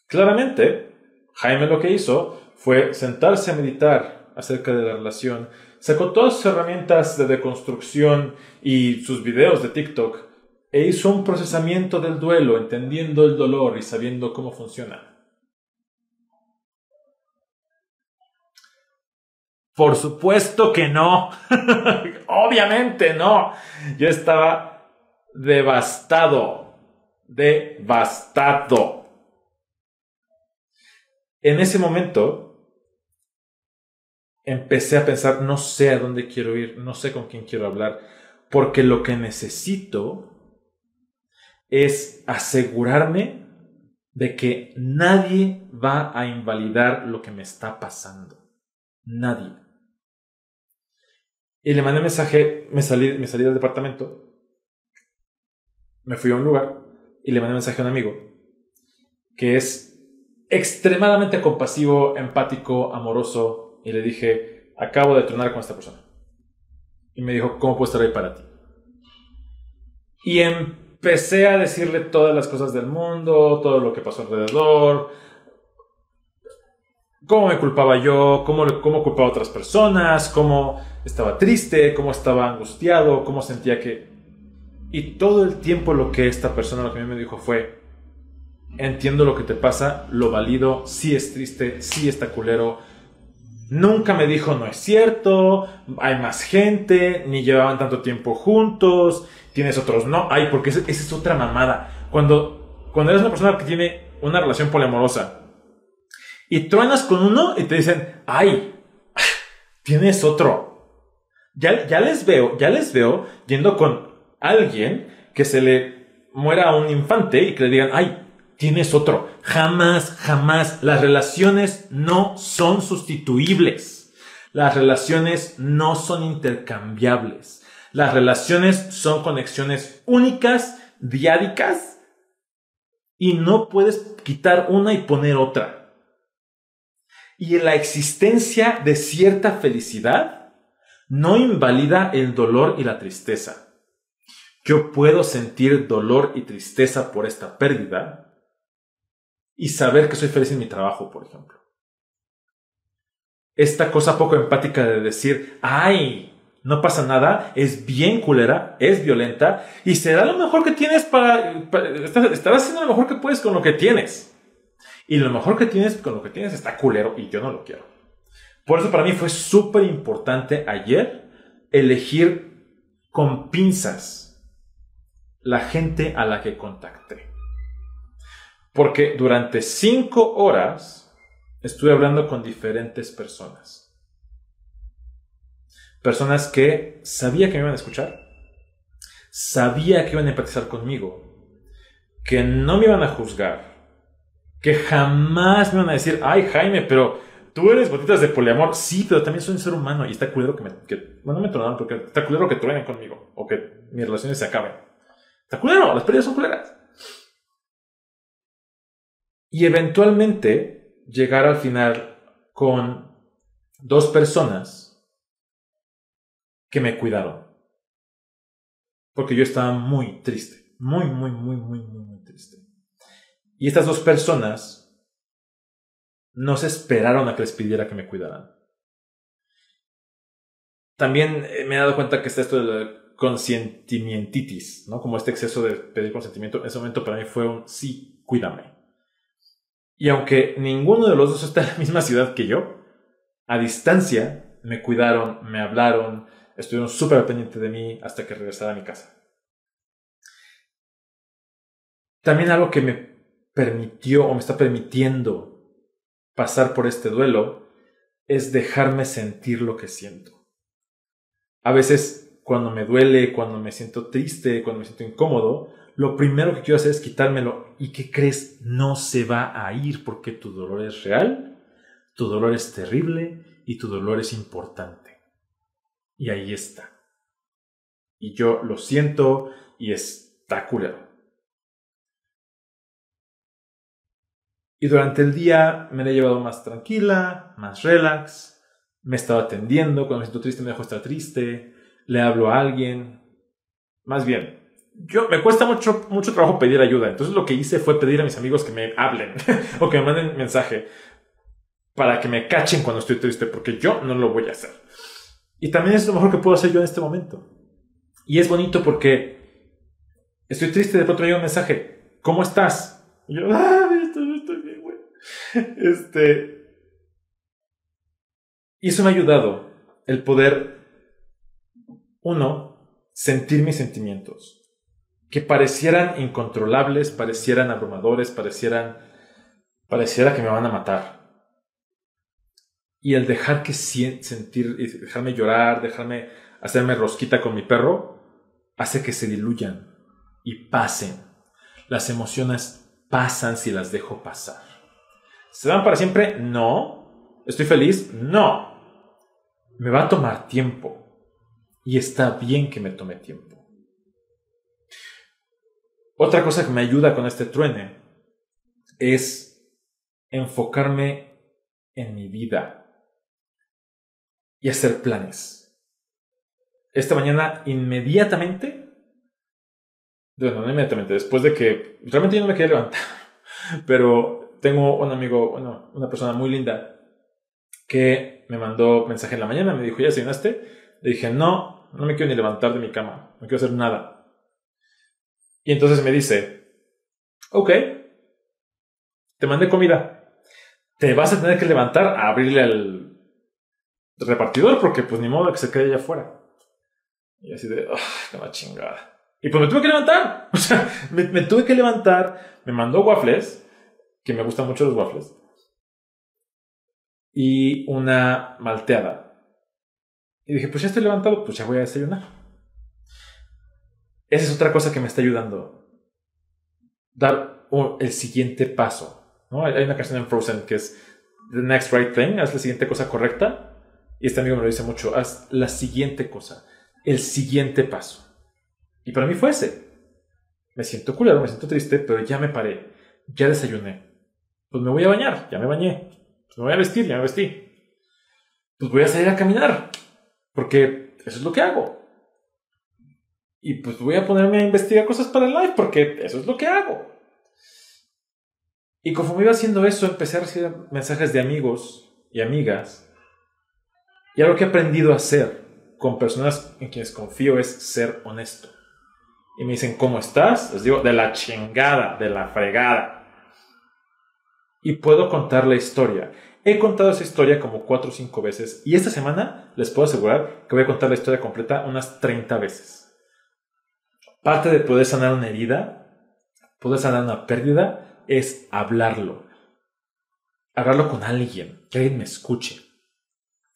Claramente, Jaime lo que hizo fue sentarse a meditar acerca de la relación, sacó todas sus herramientas de deconstrucción y sus videos de TikTok e hizo un procesamiento del duelo, entendiendo el dolor y sabiendo cómo funciona. Por supuesto que no. [laughs] Obviamente no. Yo estaba devastado. Devastado. En ese momento empecé a pensar, no sé a dónde quiero ir, no sé con quién quiero hablar, porque lo que necesito es asegurarme de que nadie va a invalidar lo que me está pasando. Nadie. Y le mandé mensaje, me salí, me salí del departamento, me fui a un lugar y le mandé mensaje a un amigo que es extremadamente compasivo, empático, amoroso y le dije, acabo de tronar con esta persona. Y me dijo, ¿cómo puedo estar ahí para ti? Y empecé a decirle todas las cosas del mundo, todo lo que pasó alrededor, cómo me culpaba yo, cómo, cómo culpaba a otras personas, cómo estaba triste, cómo estaba angustiado, cómo sentía que... Y todo el tiempo lo que esta persona, lo que me dijo fue, entiendo lo que te pasa, lo valido, sí es triste, sí está culero. Nunca me dijo no es cierto, hay más gente, ni llevaban tanto tiempo juntos, tienes otros no, ay, porque esa, es otra mamada. Cuando, cuando eres una persona que tiene una relación poliamorosa y truenas con uno y te dicen, ay, [laughs] tienes otro. Ya, ya les veo, ya les veo yendo con alguien que se le muera a un infante y que le digan, ay, tienes otro. Jamás, jamás. Las relaciones no son sustituibles. Las relaciones no son intercambiables. Las relaciones son conexiones únicas, diádicas, y no puedes quitar una y poner otra. Y la existencia de cierta felicidad, no invalida el dolor y la tristeza. Yo puedo sentir dolor y tristeza por esta pérdida y saber que soy feliz en mi trabajo, por ejemplo. Esta cosa poco empática de decir, ay, no pasa nada, es bien culera, es violenta y será lo mejor que tienes para, estarás haciendo lo mejor que puedes con lo que tienes. Y lo mejor que tienes con lo que tienes está culero y yo no lo quiero. Por eso para mí fue súper importante ayer elegir con pinzas la gente a la que contacté. Porque durante cinco horas estuve hablando con diferentes personas. Personas que sabía que me iban a escuchar, sabía que iban a empatizar conmigo, que no me iban a juzgar, que jamás me iban a decir, ay Jaime, pero tú eres botitas de poliamor. Sí, pero también soy un ser humano y está culero que me... Bueno, no me tronaron porque está culero que truenen conmigo o que mis relaciones se acaben. Está culero, las pérdidas son culeras. Y eventualmente llegar al final con dos personas que me cuidaron. Porque yo estaba muy triste, muy, muy, muy, muy, muy, muy triste. Y estas dos personas no se esperaron a que les pidiera que me cuidaran. También eh, me he dado cuenta que está esto de la ¿no? Como este exceso de pedir consentimiento. En ese momento para mí fue un sí, cuídame. Y aunque ninguno de los dos está en la misma ciudad que yo, a distancia me cuidaron, me hablaron, estuvieron súper pendientes de mí hasta que regresara a mi casa. También algo que me permitió o me está permitiendo pasar por este duelo es dejarme sentir lo que siento. A veces cuando me duele, cuando me siento triste, cuando me siento incómodo, lo primero que quiero hacer es quitármelo. ¿Y qué crees? No se va a ir porque tu dolor es real, tu dolor es terrible y tu dolor es importante. Y ahí está. Y yo lo siento y está culero. Y durante el día me la he llevado más tranquila, más relax. Me he estado atendiendo. Cuando me siento triste me dejo estar triste. Le hablo a alguien. Más bien, yo me cuesta mucho, mucho trabajo pedir ayuda. Entonces lo que hice fue pedir a mis amigos que me hablen [laughs] o que me manden mensaje para que me cachen cuando estoy triste, porque yo no lo voy a hacer. Y también es lo mejor que puedo hacer yo en este momento. Y es bonito porque estoy triste, de pronto me llega un mensaje, ¿cómo estás? Y yo, ah, estoy, bien, güey. [laughs] Este... Y eso me ha ayudado el poder, uno, sentir mis sentimientos, que parecieran incontrolables, parecieran abrumadores, parecieran, pareciera que me van a matar y el dejar que sentir, dejarme llorar, dejarme hacerme rosquita con mi perro, hace que se diluyan y pasen. Las emociones pasan si las dejo pasar. ¿Se van para siempre? No. ¿Estoy feliz? No. Me va a tomar tiempo. Y está bien que me tome tiempo. Otra cosa que me ayuda con este truene es enfocarme en mi vida y hacer planes. Esta mañana, inmediatamente, bueno, no inmediatamente, después de que realmente yo no me quería levantar, [laughs] pero tengo un amigo, una persona muy linda que me mandó mensaje en la mañana, me dijo, ¿ya desayunaste? Le dije, no, no me quiero ni levantar de mi cama, no quiero hacer nada. Y entonces me dice, ok, te mandé comida, te vas a tener que levantar a abrirle al repartidor porque pues ni modo que se quede allá afuera. Y así de, qué una chingada. Y pues me tuve que levantar. [laughs] O sea, me, tuve que levantar. Me mandó waffles, que me gustan mucho los waffles. Y una malteada. Y dije, pues ya estoy levantado, pues ya voy a desayunar. Esa es otra cosa que me está ayudando. Dar el siguiente paso. ¿no? Hay una canción en Frozen que es The Next Right Thing, haz la siguiente cosa correcta. Y este amigo me lo dice mucho, haz la siguiente cosa, el siguiente paso. Y para mí fue ese. Me siento culero, me siento triste, pero ya me paré, ya desayuné. Pues me voy a bañar, ya me bañé. Pues me voy a vestir, ya me vestí. Pues voy a salir a caminar, porque eso es lo que hago. Y pues voy a ponerme a investigar cosas para el live, porque eso es lo que hago. Y conforme iba haciendo eso, empecé a recibir mensajes de amigos y amigas y algo que he aprendido a hacer con personas en quienes confío es ser honesto. Y me dicen, ¿cómo estás? Les digo, de la chingada, de la fregada. Y puedo contar la historia. He contado esa historia como cuatro o cinco veces. Y esta semana les puedo asegurar que voy a contar la historia completa unas 30 veces. Parte de poder sanar una herida, poder sanar una pérdida, es hablarlo. Hablarlo con alguien, que alguien me escuche.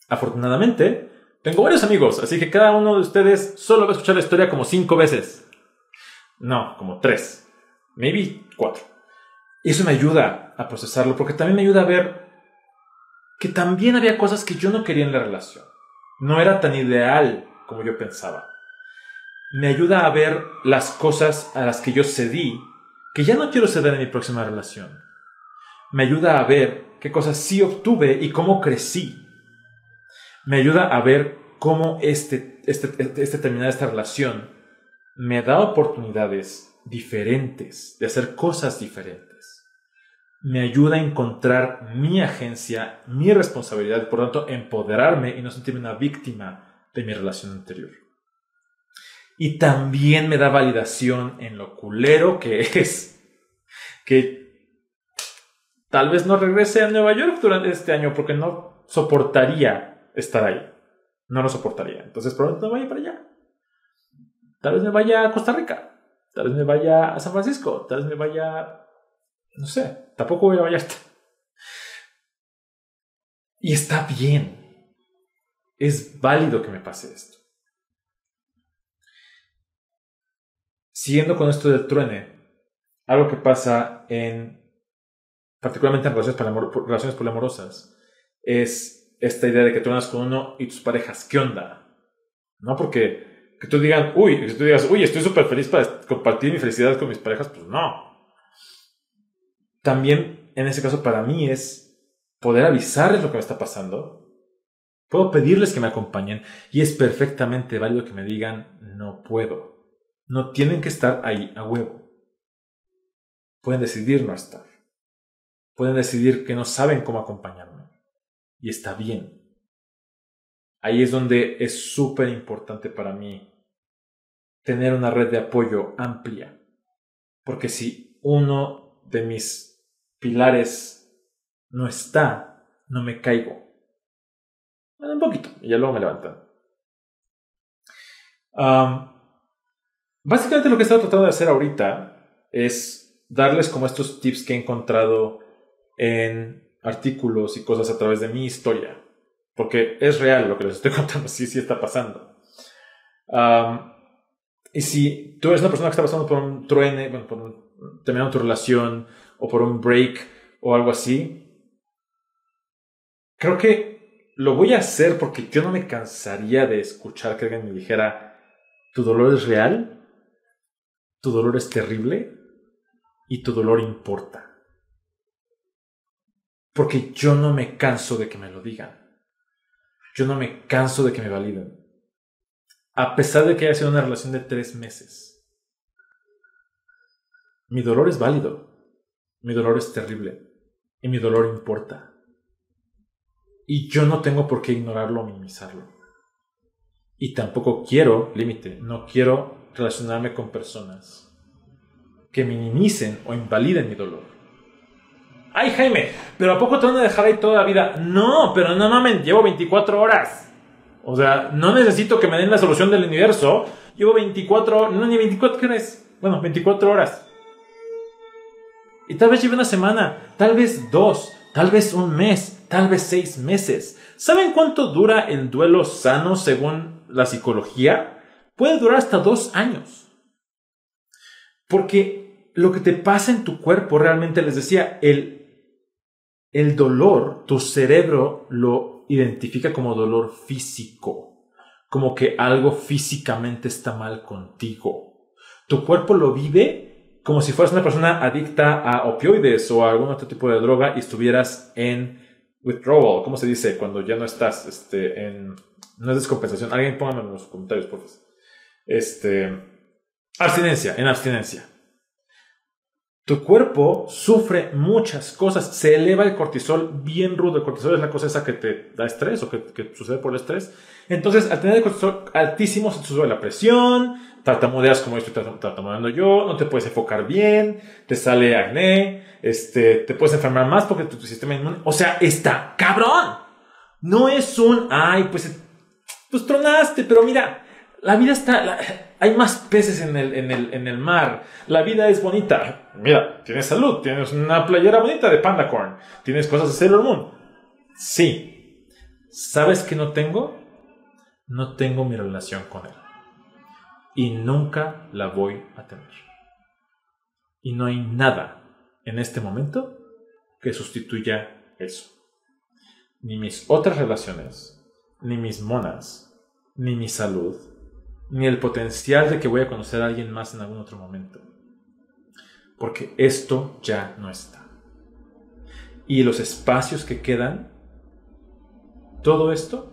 Afortunadamente, tengo varios amigos, así que cada uno de ustedes solo va a escuchar la historia como cinco veces. No, como tres. Maybe cuatro. Y eso me ayuda a procesarlo, porque también me ayuda a ver que también había cosas que yo no quería en la relación. No era tan ideal como yo pensaba. Me ayuda a ver las cosas a las que yo cedí, que ya no quiero ceder en mi próxima relación. Me ayuda a ver qué cosas sí obtuve y cómo crecí. Me ayuda a ver cómo este, este, este terminar esta relación me da oportunidades diferentes de hacer cosas diferentes me ayuda a encontrar mi agencia, mi responsabilidad, por lo tanto, empoderarme y no sentirme una víctima de mi relación anterior. Y también me da validación en lo culero que [laughs] es que tal vez no regrese a Nueva York durante este año porque no soportaría estar ahí. No lo soportaría. Entonces, probablemente no vaya para allá. Tal vez me vaya a Costa Rica. Tal vez me vaya a San Francisco. Tal vez me vaya no sé, tampoco voy a Vallarta. Y está bien. Es válido que me pase esto. Siguiendo con esto del truene, algo que pasa en, particularmente en relaciones, poliamorosas, es esta idea de que truenas con uno y tus parejas, ¿qué onda? No porque que tú digan, uy, que tú digas, uy, estoy súper feliz para compartir mi felicidad con mis parejas, pues no también en ese caso para mí es poder avisarles lo que me está pasando. Puedo pedirles que me acompañen y es perfectamente válido que me digan no puedo. No tienen que estar ahí a huevo. Pueden decidir no estar. Pueden decidir que no saben cómo acompañarme. Y está bien. Ahí es donde es súper importante para mí tener una red de apoyo amplia. Porque si uno de mis pilares no está, no me caigo. un poquito, y ya luego me levantan. Básicamente lo que he estado tratando de hacer ahorita es darles como estos tips que he encontrado en artículos y cosas a través de mi historia. Porque es real lo que les estoy [laughs] contando, sí, sí está pasando. y si tú eres una persona que está pasando por un truene, bueno, por un, terminando tu relación, o por un break o algo así. Creo que lo voy a hacer porque yo no me cansaría de escuchar que alguien me dijera, tu dolor es real, tu dolor es terrible y tu dolor importa. Porque yo no me canso de que me lo digan. Yo no me canso de que me validen. A pesar de que haya sido una relación de tres meses. Mi dolor es válido. Mi dolor es terrible y mi dolor importa. Y yo no tengo por qué ignorarlo o minimizarlo. Y tampoco quiero, límite, no quiero relacionarme con personas que minimicen o invaliden mi dolor. Ay, Jaime, pero ¿a poco te van a dejar ahí toda la vida? No, pero no mames, llevo 24 horas. O sea, no necesito que me den la solución del universo. Llevo 24, no, ni 24 horas. Bueno, 24 horas. Y tal vez lleve una semana, tal vez dos, tal vez un mes, tal vez seis meses. ¿Saben cuánto dura el duelo sano según la psicología? Puede durar hasta dos años. Porque lo que te pasa en tu cuerpo realmente, les decía, el, el dolor, tu cerebro lo identifica como dolor físico, como que algo físicamente está mal contigo. Tu cuerpo lo vive como si fueras una persona adicta a opioides o a algún otro tipo de droga y estuvieras en withdrawal, ¿cómo se dice? Cuando ya no estás este, en... No es descompensación. Alguien póngame en los comentarios, por favor. Este... Abstinencia, en abstinencia. Tu cuerpo sufre muchas cosas. Se eleva el cortisol bien rudo. El cortisol es la cosa esa que te da estrés o que, sucede por el estrés. Entonces, al tener el cortisol altísimo, se te sube la presión, tartamudeas como estoy tartamudeando yo, no te puedes enfocar bien, te sale acné, este, te puedes enfermar más porque tu, sistema inmune, o sea, está cabrón. No es un, ay, pues, pues tronaste, pero mira, la vida está, hay más peces en el, en, el, en el mar, la vida es bonita. Mira, tienes salud, tienes una playera bonita de Panda Corn, tienes cosas de Sailor Moon. Sí. ¿Sabes qué no tengo? No tengo mi relación con él. Y nunca la voy a tener. Y no hay nada en este momento que sustituya eso. Ni mis otras relaciones, ni mis monas, ni mi salud, ni el potencial de que voy a conocer a alguien más en algún otro momento. Porque esto ya no está. Y los espacios que quedan, todo esto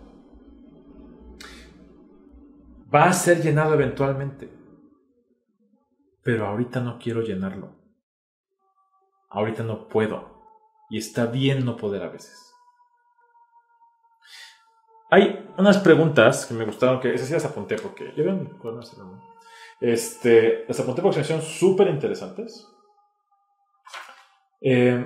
va a ser llenado eventualmente. Pero ahorita no quiero llenarlo. Ahorita no puedo. Y está bien no poder a veces. Hay unas preguntas que me gustaron, que esas sí las apunté porque yo veo mi Este, las apunté porque son súper interesantes. Eh,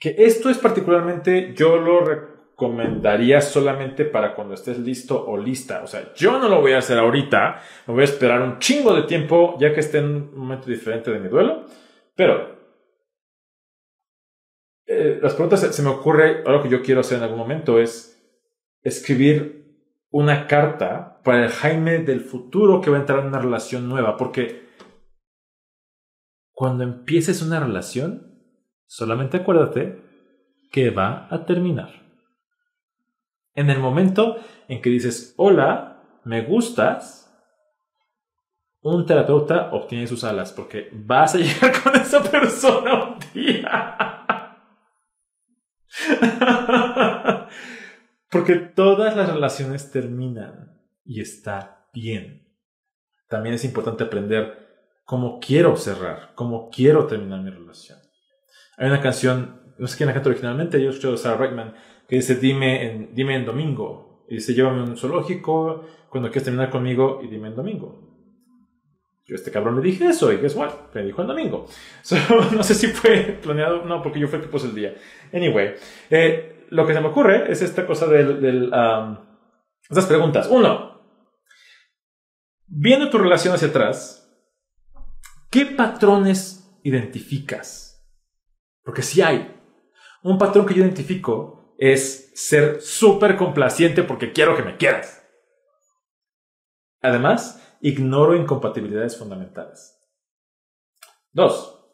que esto es particularmente, yo lo recomendaría solamente para cuando estés listo o lista. O sea, yo no lo voy a hacer ahorita, me voy a esperar un chingo de tiempo ya que esté en un momento diferente de mi duelo. Pero eh, las preguntas se me ocurre, algo que yo quiero hacer en algún momento es escribir una carta para el Jaime del futuro que va a entrar en una relación nueva, porque cuando empieces una relación, solamente acuérdate que va a terminar. En el momento en que dices, hola, me gustas, un terapeuta obtiene sus alas porque vas a [laughs] llegar con esa persona un día. [laughs] Porque todas las relaciones terminan y está bien. También es importante aprender cómo quiero cerrar, cómo quiero terminar mi relación. Hay una canción, no sé quién la canta originalmente, yo escuché de Sarah Brightman, que dice, dime en, dime en domingo. Y dice, llévame a un zoológico cuando quieras terminar conmigo y dime en domingo. Yo a este cabrón le dije eso y es bueno, me dijo el domingo. [laughs] [laughs] no sé si fue planeado, no, porque yo fui el que puse el día. Anyway, eh, lo que se me ocurre es esta cosa del, del preguntas. Uno, viendo tu relación hacia atrás, ¿qué patrones identificas? Porque si hay. Un patrón que yo identifico es ser súper complaciente porque quiero que me quieras. Además, ignoro incompatibilidades fundamentales. Dos,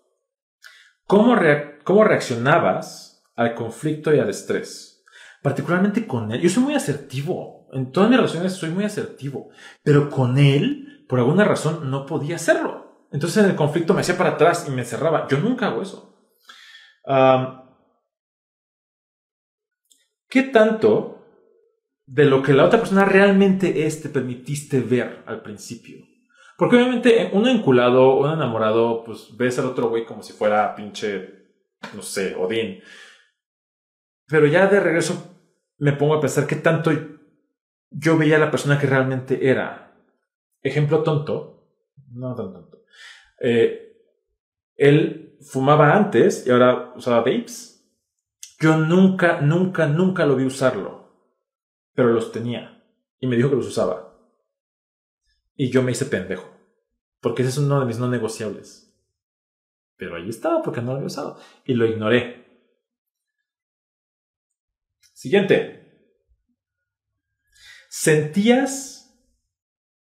¿cómo, cómo reaccionabas al conflicto y al estrés. Particularmente con él. Yo soy muy asertivo. En todas mis relaciones soy muy asertivo. Pero con él, por alguna razón, no podía hacerlo. Entonces en el conflicto me hacía para atrás y me cerraba. Yo nunca hago eso. ¿Qué tanto de lo que la otra persona realmente es te permitiste ver al principio? Porque obviamente uno enculado, uno enamorado, pues ves al otro güey como si fuera pinche, no sé, Odín. Pero ya de regreso me pongo a pensar qué tanto yo veía a la persona que realmente era. Ejemplo tonto, no tan tonto. Eh, él fumaba antes y ahora usaba vapes. Yo nunca, nunca, nunca lo vi usarlo, pero los tenía y me dijo que los usaba. Y yo me hice pendejo, porque ese es uno de mis no negociables. Pero ahí estaba porque no lo había usado y lo ignoré. Siguiente. ¿Sentías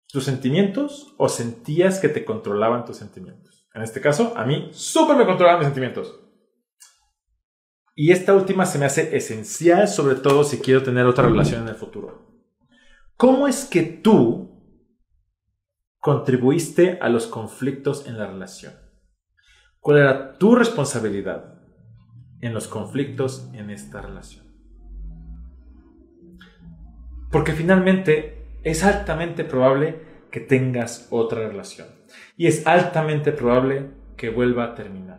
tus sentimientos o sentías que te controlaban tus sentimientos? En este caso, a mí súper me controlaban mis sentimientos. Y esta última se me hace esencial, sobre todo si quiero tener otra relación en el futuro. ¿Cómo es que tú contribuiste a los conflictos en la relación? ¿Cuál era tu responsabilidad en los conflictos en esta relación? Porque finalmente es altamente probable que tengas otra relación. Y es altamente probable que vuelva a terminar.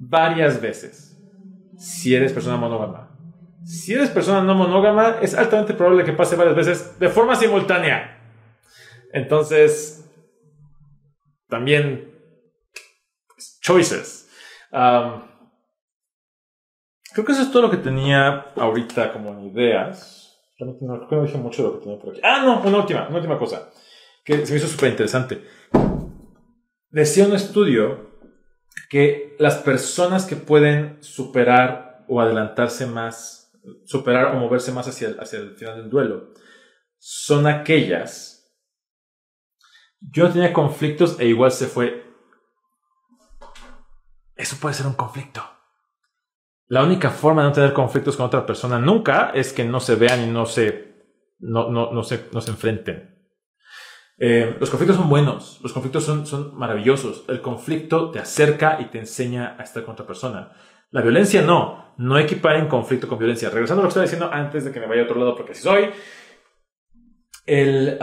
Varias veces. Si eres persona monógama. Si eres persona no monógama, es altamente probable que pase varias veces de forma simultánea. Entonces, también, choices. creo que eso es todo lo que tenía ahorita como ideas No, creo que no dije mucho de lo que tenía por aquí. Ah, no, una última, una última cosa que se me hizo súper interesante. Decía un estudio que las personas que pueden superar o adelantarse más, superar o moverse más hacia el, hacia el final del duelo, son aquellas. Yo tenía conflictos e igual se fue. Eso puede ser un conflicto. La única forma de no tener conflictos con otra persona nunca es que no se vean y no se, no, no, no se, no se enfrenten. Eh, los conflictos son buenos, los conflictos son, son maravillosos. El conflicto te acerca y te enseña a estar con otra persona. La violencia no, no equipar conflicto con violencia. Regresando a lo que estaba diciendo antes de que me vaya a otro lado, porque así soy. El,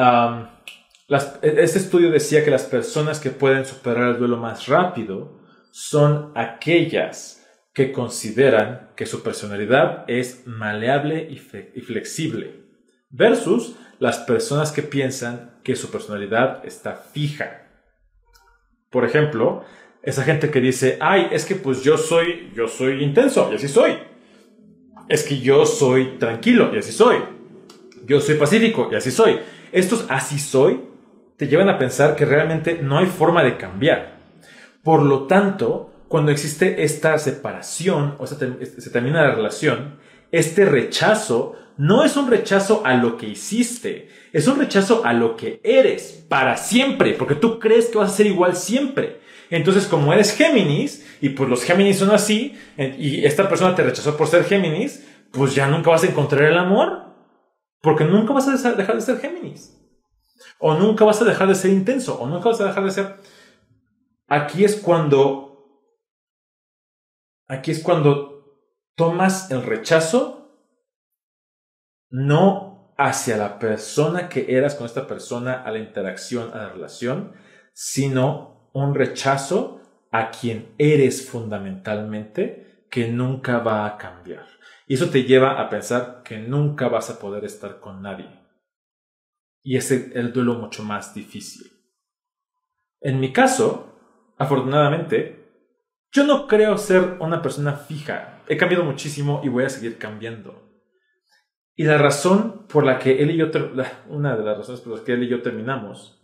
este estudio decía que las personas que pueden superar el duelo más rápido son aquellas que consideran que su personalidad es maleable y, flexible, versus las personas que piensan que su personalidad está fija. Por ejemplo, esa gente que dice, ay, es que pues yo soy, yo soy intenso, y así soy. Es que yo soy tranquilo, y así soy. Yo soy pacífico, y así soy. Estos así soy te llevan a pensar que realmente no hay forma de cambiar. Por lo tanto, cuando existe esta separación o se termina la relación, este rechazo no es un rechazo a lo que hiciste, es un rechazo a lo que eres para siempre, porque tú crees que vas a ser igual siempre. Entonces, como eres Géminis, y pues los Géminis son así, y esta persona te rechazó por ser Géminis, pues ya nunca vas a encontrar el amor, porque nunca vas a dejar de ser Géminis. O nunca vas a dejar de ser intenso, o nunca vas a dejar de ser... Aquí es cuando... Aquí es cuando tomas el rechazo no hacia la persona que eras con esta persona, a la interacción, a la relación, sino un rechazo a quien eres fundamentalmente que nunca va a cambiar. Y eso te lleva a pensar que nunca vas a poder estar con nadie. Y es el, duelo mucho más difícil. En mi caso, afortunadamente, yo no creo ser una persona fija. He cambiado muchísimo y voy a seguir cambiando. Y la razón por la que él y yo, una de las razones por las que él y yo terminamos,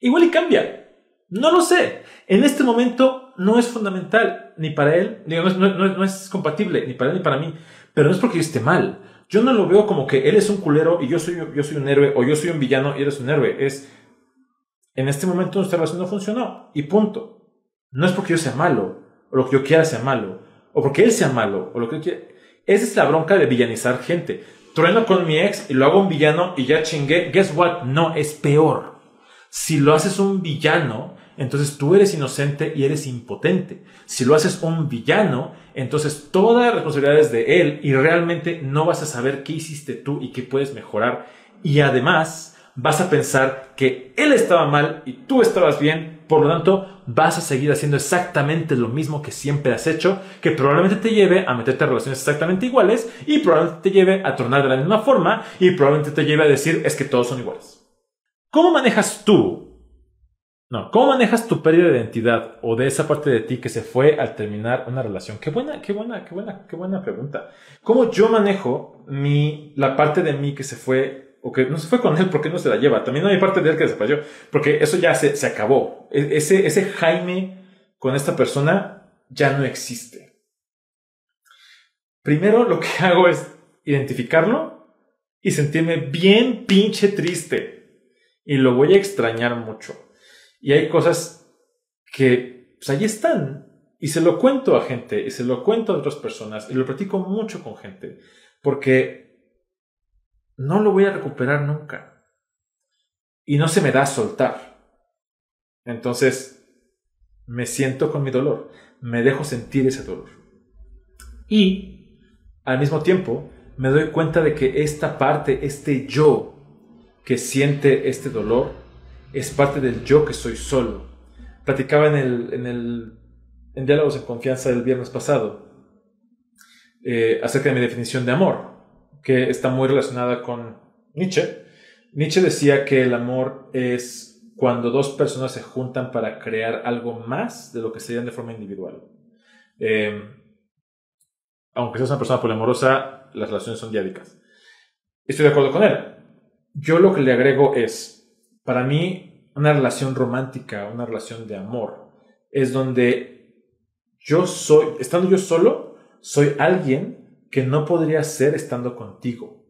igual y cambia. No lo sé. En este momento no es fundamental, ni para él, no, es, no, es compatible, ni para él ni para mí. Pero no es porque yo esté mal. Yo no lo veo como que él es un culero y yo soy, yo soy un héroe, o yo soy un villano y él es un héroe. Es, en este momento nuestra relación no funcionó, y punto. No es porque yo sea malo, o lo que yo quiera sea malo, o porque él sea malo, o lo que yo quiera. Esa es la bronca de villanizar gente. Trueno con mi ex y lo hago un villano y ya chingué. Guess what? No, es peor. Si lo haces un villano, entonces tú eres inocente y eres impotente. Si lo haces un villano, entonces todas las responsabilidades de él y realmente no vas a saber qué hiciste tú y qué puedes mejorar. Y además vas a pensar que él estaba mal y tú estabas bien por lo tanto, vas a seguir haciendo exactamente lo mismo que siempre has hecho, que probablemente te lleve a meterte en relaciones exactamente iguales y probablemente te lleve a tornar de la misma forma y probablemente te lleve a decir es que todos son iguales. ¿Cómo manejas tú? No, ¿cómo manejas tu pérdida de identidad o de esa parte de ti que se fue al terminar una relación? Qué buena, qué buena, qué buena, qué buena pregunta. ¿Cómo yo manejo mi, la parte de mí que se fue o que no se fue con él, ¿por qué no se la lleva? También hay parte de él que desapareció, porque eso ya se, se acabó. E, ese, ese Jaime con esta persona ya no existe. Primero lo que [laughs] hago es identificarlo y sentirme bien pinche triste. Y lo voy a extrañar mucho. Y hay cosas que, pues ahí están. Y se lo cuento a gente, y se lo cuento a otras personas, y lo platico mucho con gente. Porque no lo voy a recuperar nunca. Y no se me da soltar. Entonces, me siento con mi dolor, me dejo sentir ese dolor. Y, al mismo tiempo, me doy cuenta de que esta parte, este yo que siente este dolor, es parte del yo que soy solo. Platicaba en el, en el en Diálogos en Confianza del viernes pasado eh, acerca de mi definición de amor que está muy relacionada con Nietzsche. Nietzsche decía que el amor es cuando dos personas se juntan para crear algo más de lo que serían de forma individual. Em, aunque seas una persona poliamorosa, las relaciones son diádicas. estoy de acuerdo con él. Yo lo que le agrego es, para mí, una relación romántica, una relación de amor, es donde yo soy, estando yo solo, soy alguien que no podría ser estando contigo.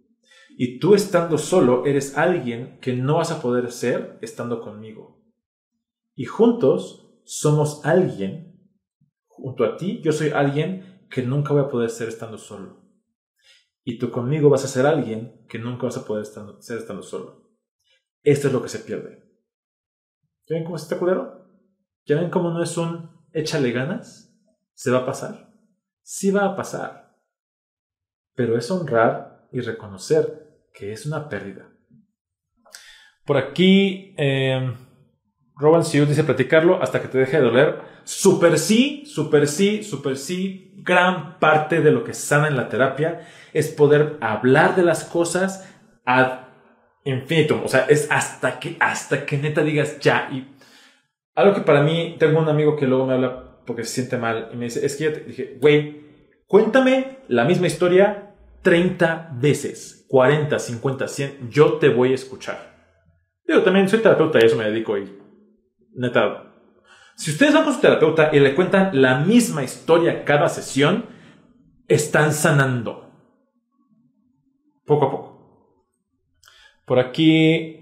Y tú estando solo, eres alguien que no vas a poder ser estando conmigo. Y juntos somos alguien, junto a ti, yo soy alguien que nunca voy a poder ser estando solo. Y tú conmigo vas a ser alguien que nunca vas a poder ser estando solo. Esto es lo que se pierde. ¿Ya ven cómo es este culero? ¿Ya ven cómo no es un échale ganas? ¿Se va a pasar? Sí va a pasar. Pero es honrar y reconocer que es una pérdida. Por aquí, eh, Roban Siu dice platicarlo hasta que te deje de doler. Super sí, super sí, super sí. Gran parte de lo que sana en la terapia es poder hablar de las cosas ad infinitum. O sea, es hasta que, hasta que neta digas ya. Y algo que para mí, tengo un amigo que luego me habla porque se siente mal y me dice, es que ya te dije, güey, cuéntame la misma historia 30 veces, 40, 50, 100, yo te voy a escuchar. Yo también soy terapeuta y eso me dedico y neta. Si ustedes van con su terapeuta y le cuentan la misma historia cada sesión, están sanando. Poco a poco. Por aquí.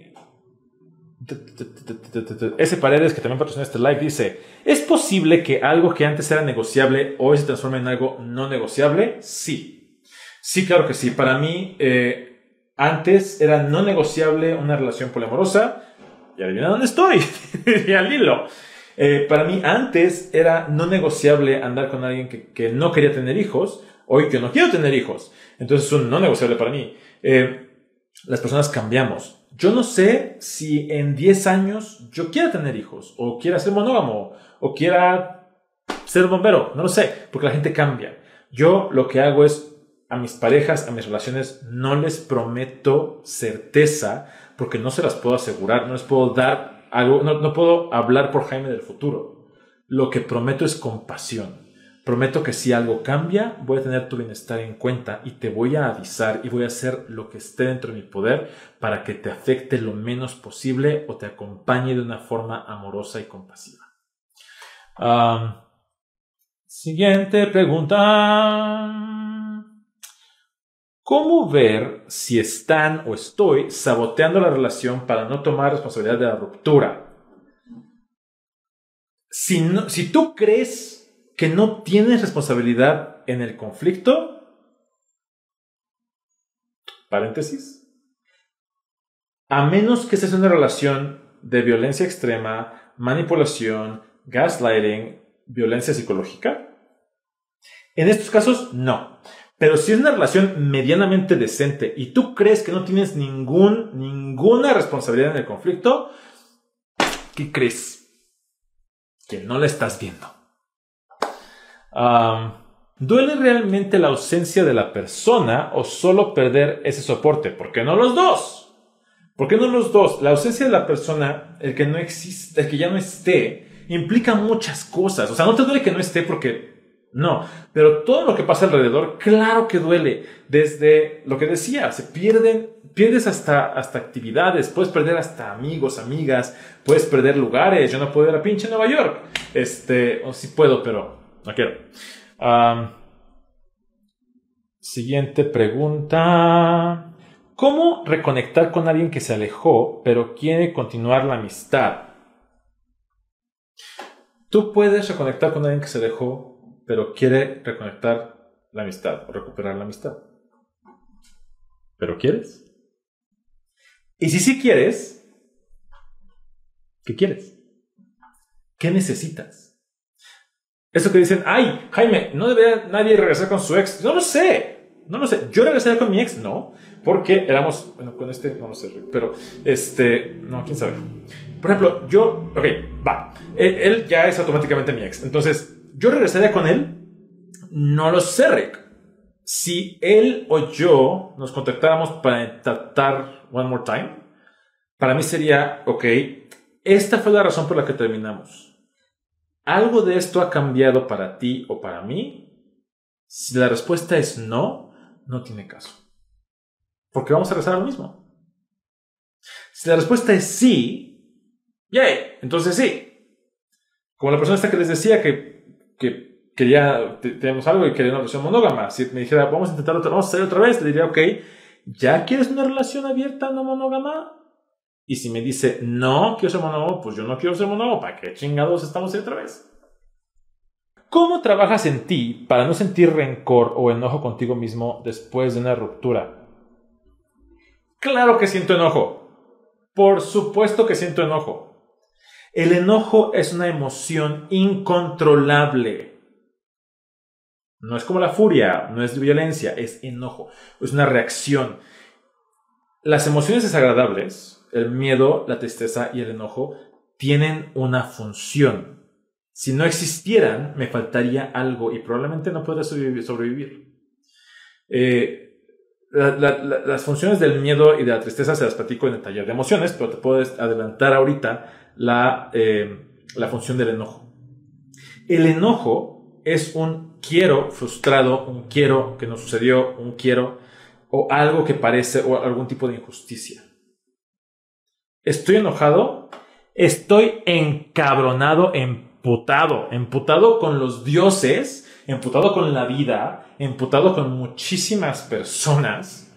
Ese Paredes, que también patrocina este live, dice: ¿Es posible que algo que antes era negociable hoy se transforme en algo no negociable? Sí. Sí, claro que sí. Para mí, eh, antes era no negociable una relación poliamorosa y adivina dónde estoy. [laughs] y al hilo. Eh, para mí antes era no negociable andar con alguien que, no quería tener hijos. Hoy que no quiero tener hijos. Entonces es un no negociable para mí. Eh, las personas cambiamos. Yo no sé si en 10 años yo quiera tener hijos, o quiera ser monógamo, o quiera ser bombero, no lo sé, porque la gente cambia. Yo lo que hago es a mis parejas, a mis relaciones, no les prometo certeza porque no se las puedo asegurar, no les puedo dar algo, no, puedo hablar por Jaime del futuro. Lo que prometo es compasión. Prometo que si algo cambia, voy a tener tu bienestar en cuenta y te voy a avisar y voy a hacer lo que esté dentro de mi poder para que te afecte lo menos posible o te acompañe de una forma amorosa y compasiva. siguiente pregunta. ¿Cómo ver si están o estoy saboteando la relación para no tomar responsabilidad de la ruptura? Si, si tú crees que no tienes responsabilidad en el conflicto, paréntesis, a menos que estés en una relación de violencia extrema, manipulación, gaslighting, violencia psicológica, en estos casos no. Pero si es una relación medianamente decente y tú crees que no tienes ningún, ninguna responsabilidad en el conflicto, ¿qué crees? Que no la estás viendo. ¿Duele realmente la ausencia de la persona o solo perder ese soporte? ¿Por qué no los dos? ¿Por qué no los dos? La ausencia de la persona, el que no existe, el que ya no esté, implica muchas cosas. O sea, no te duele que no esté porque no, pero todo lo que pasa alrededor, claro que duele. Desde lo que decía, se pierden, pierdes hasta, hasta actividades, puedes perder hasta amigos, amigas, puedes perder lugares. Yo no puedo ir a pinche Nueva York. Este, o sí puedo, pero no quiero. siguiente pregunta. ¿Cómo reconectar con alguien que se alejó, pero quiere continuar la amistad? Tú puedes reconectar con alguien que se alejó pero quiere reconectar la amistad o recuperar la amistad. ¿Pero quieres? Y si sí quieres, ¿qué quieres? ¿Qué necesitas? Eso que dicen, ay, Jaime, no debe nadie regresar con su ex. No lo sé, no lo sé. Yo regresé con mi ex, no, porque éramos, bueno, con este, no lo sé, pero, este, no, quién sabe. Por ejemplo, yo, ok, va, él, él ya es automáticamente mi ex. Entonces, yo regresaría con él. No lo sé, Rick. Si él o yo nos contactáramos para tratar One More Time, para mí sería, ok, esta fue la razón por la que terminamos. ¿Algo de esto ha cambiado para ti o para mí? Si la respuesta es no, no tiene caso. Porque vamos a a lo mismo. Si la respuesta es sí, yay, entonces sí. Como la persona esta que les decía que, que quería, tenemos algo y quería una relación monógama. Si me dijera, vamos a intentar otra, vamos a salir otra vez, le diría, ok, ¿ya quieres una relación abierta no monógama? Y si me dice, no, quiero ser monógamo, pues yo no quiero ser monógamo, ¿para qué chingados estamos ahí otra vez? ¿Cómo trabajas en ti para no sentir rencor o enojo contigo mismo después de una ruptura? Claro que siento enojo. Por supuesto que siento enojo. El enojo es una emoción incontrolable. No es como la furia, no es violencia, es enojo. Es una reacción. Las emociones desagradables, el miedo, la tristeza y el enojo, tienen una función. Si no existieran, me faltaría algo y probablemente no podría sobrevivir. Eh, las funciones del miedo y de la tristeza se las platico en el taller de emociones, pero te puedes adelantar ahorita la, eh, la función del enojo. El enojo es un quiero frustrado, un quiero que no sucedió, un quiero o algo que parece o algún tipo de injusticia. Estoy enojado, estoy encabronado, emputado, emputado con los dioses, emputado con la vida, emputado con muchísimas personas,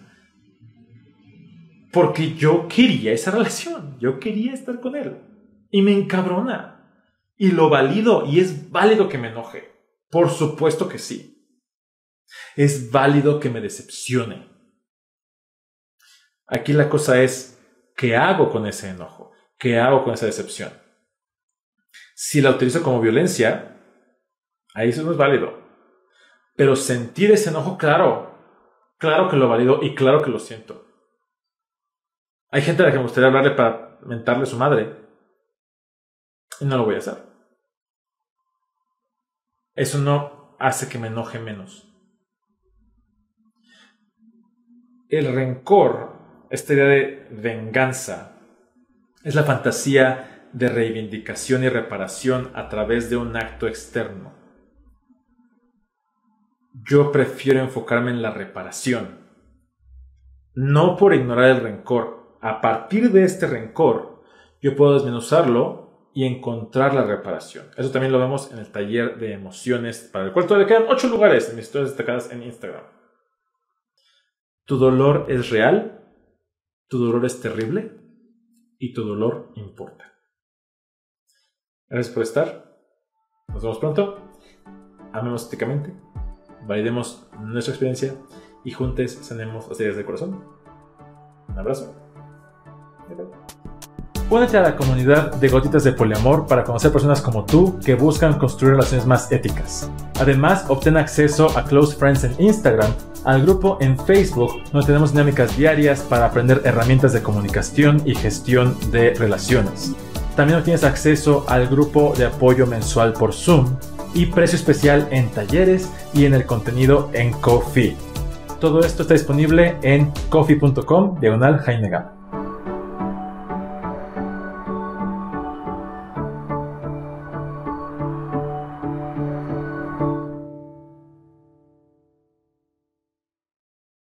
porque yo quería esa relación, yo quería estar con él, y me encabrona, y lo valido, y es válido que me enoje, por supuesto que sí. Es válido que me decepcione. Aquí la cosa es, ¿qué hago con ese enojo? ¿Qué hago con esa decepción? Si la utilizo como violencia, ahí eso no es válido. Pero sentir ese enojo, claro, claro que lo valido y claro que lo siento. Hay gente a la que me gustaría hablarle para mentarle a su madre. Y no lo voy a hacer. Eso no hace que me enoje menos. El rencor, esta idea de venganza, es la fantasía de reivindicación y reparación a través de un acto externo yo prefiero enfocarme en la reparación. No por ignorar el rencor. A partir de este rencor, yo puedo desmenuzarlo y encontrar la reparación. Eso también lo vemos en el taller de emociones, para el cual todavía quedan ocho lugares en mis historias destacadas en Instagram. Tu dolor es real, tu dolor es terrible y tu dolor importa. Gracias por estar. Nos vemos pronto. Amemos éticamente validemos nuestra experiencia y juntos sanemos las heridas del corazón. Un abrazo. Únete a la comunidad de Gotitas de Poliamor para conocer personas como tú que buscan construir relaciones más éticas. Además, obtén acceso a Close Friends en Instagram, al grupo en Facebook, donde tenemos dinámicas diarias para aprender herramientas de comunicación y gestión de relaciones. También obtienes acceso al grupo de apoyo mensual por Zoom y precio especial en talleres y en el contenido en Coffee. Todo esto está disponible en coffee.com diagonal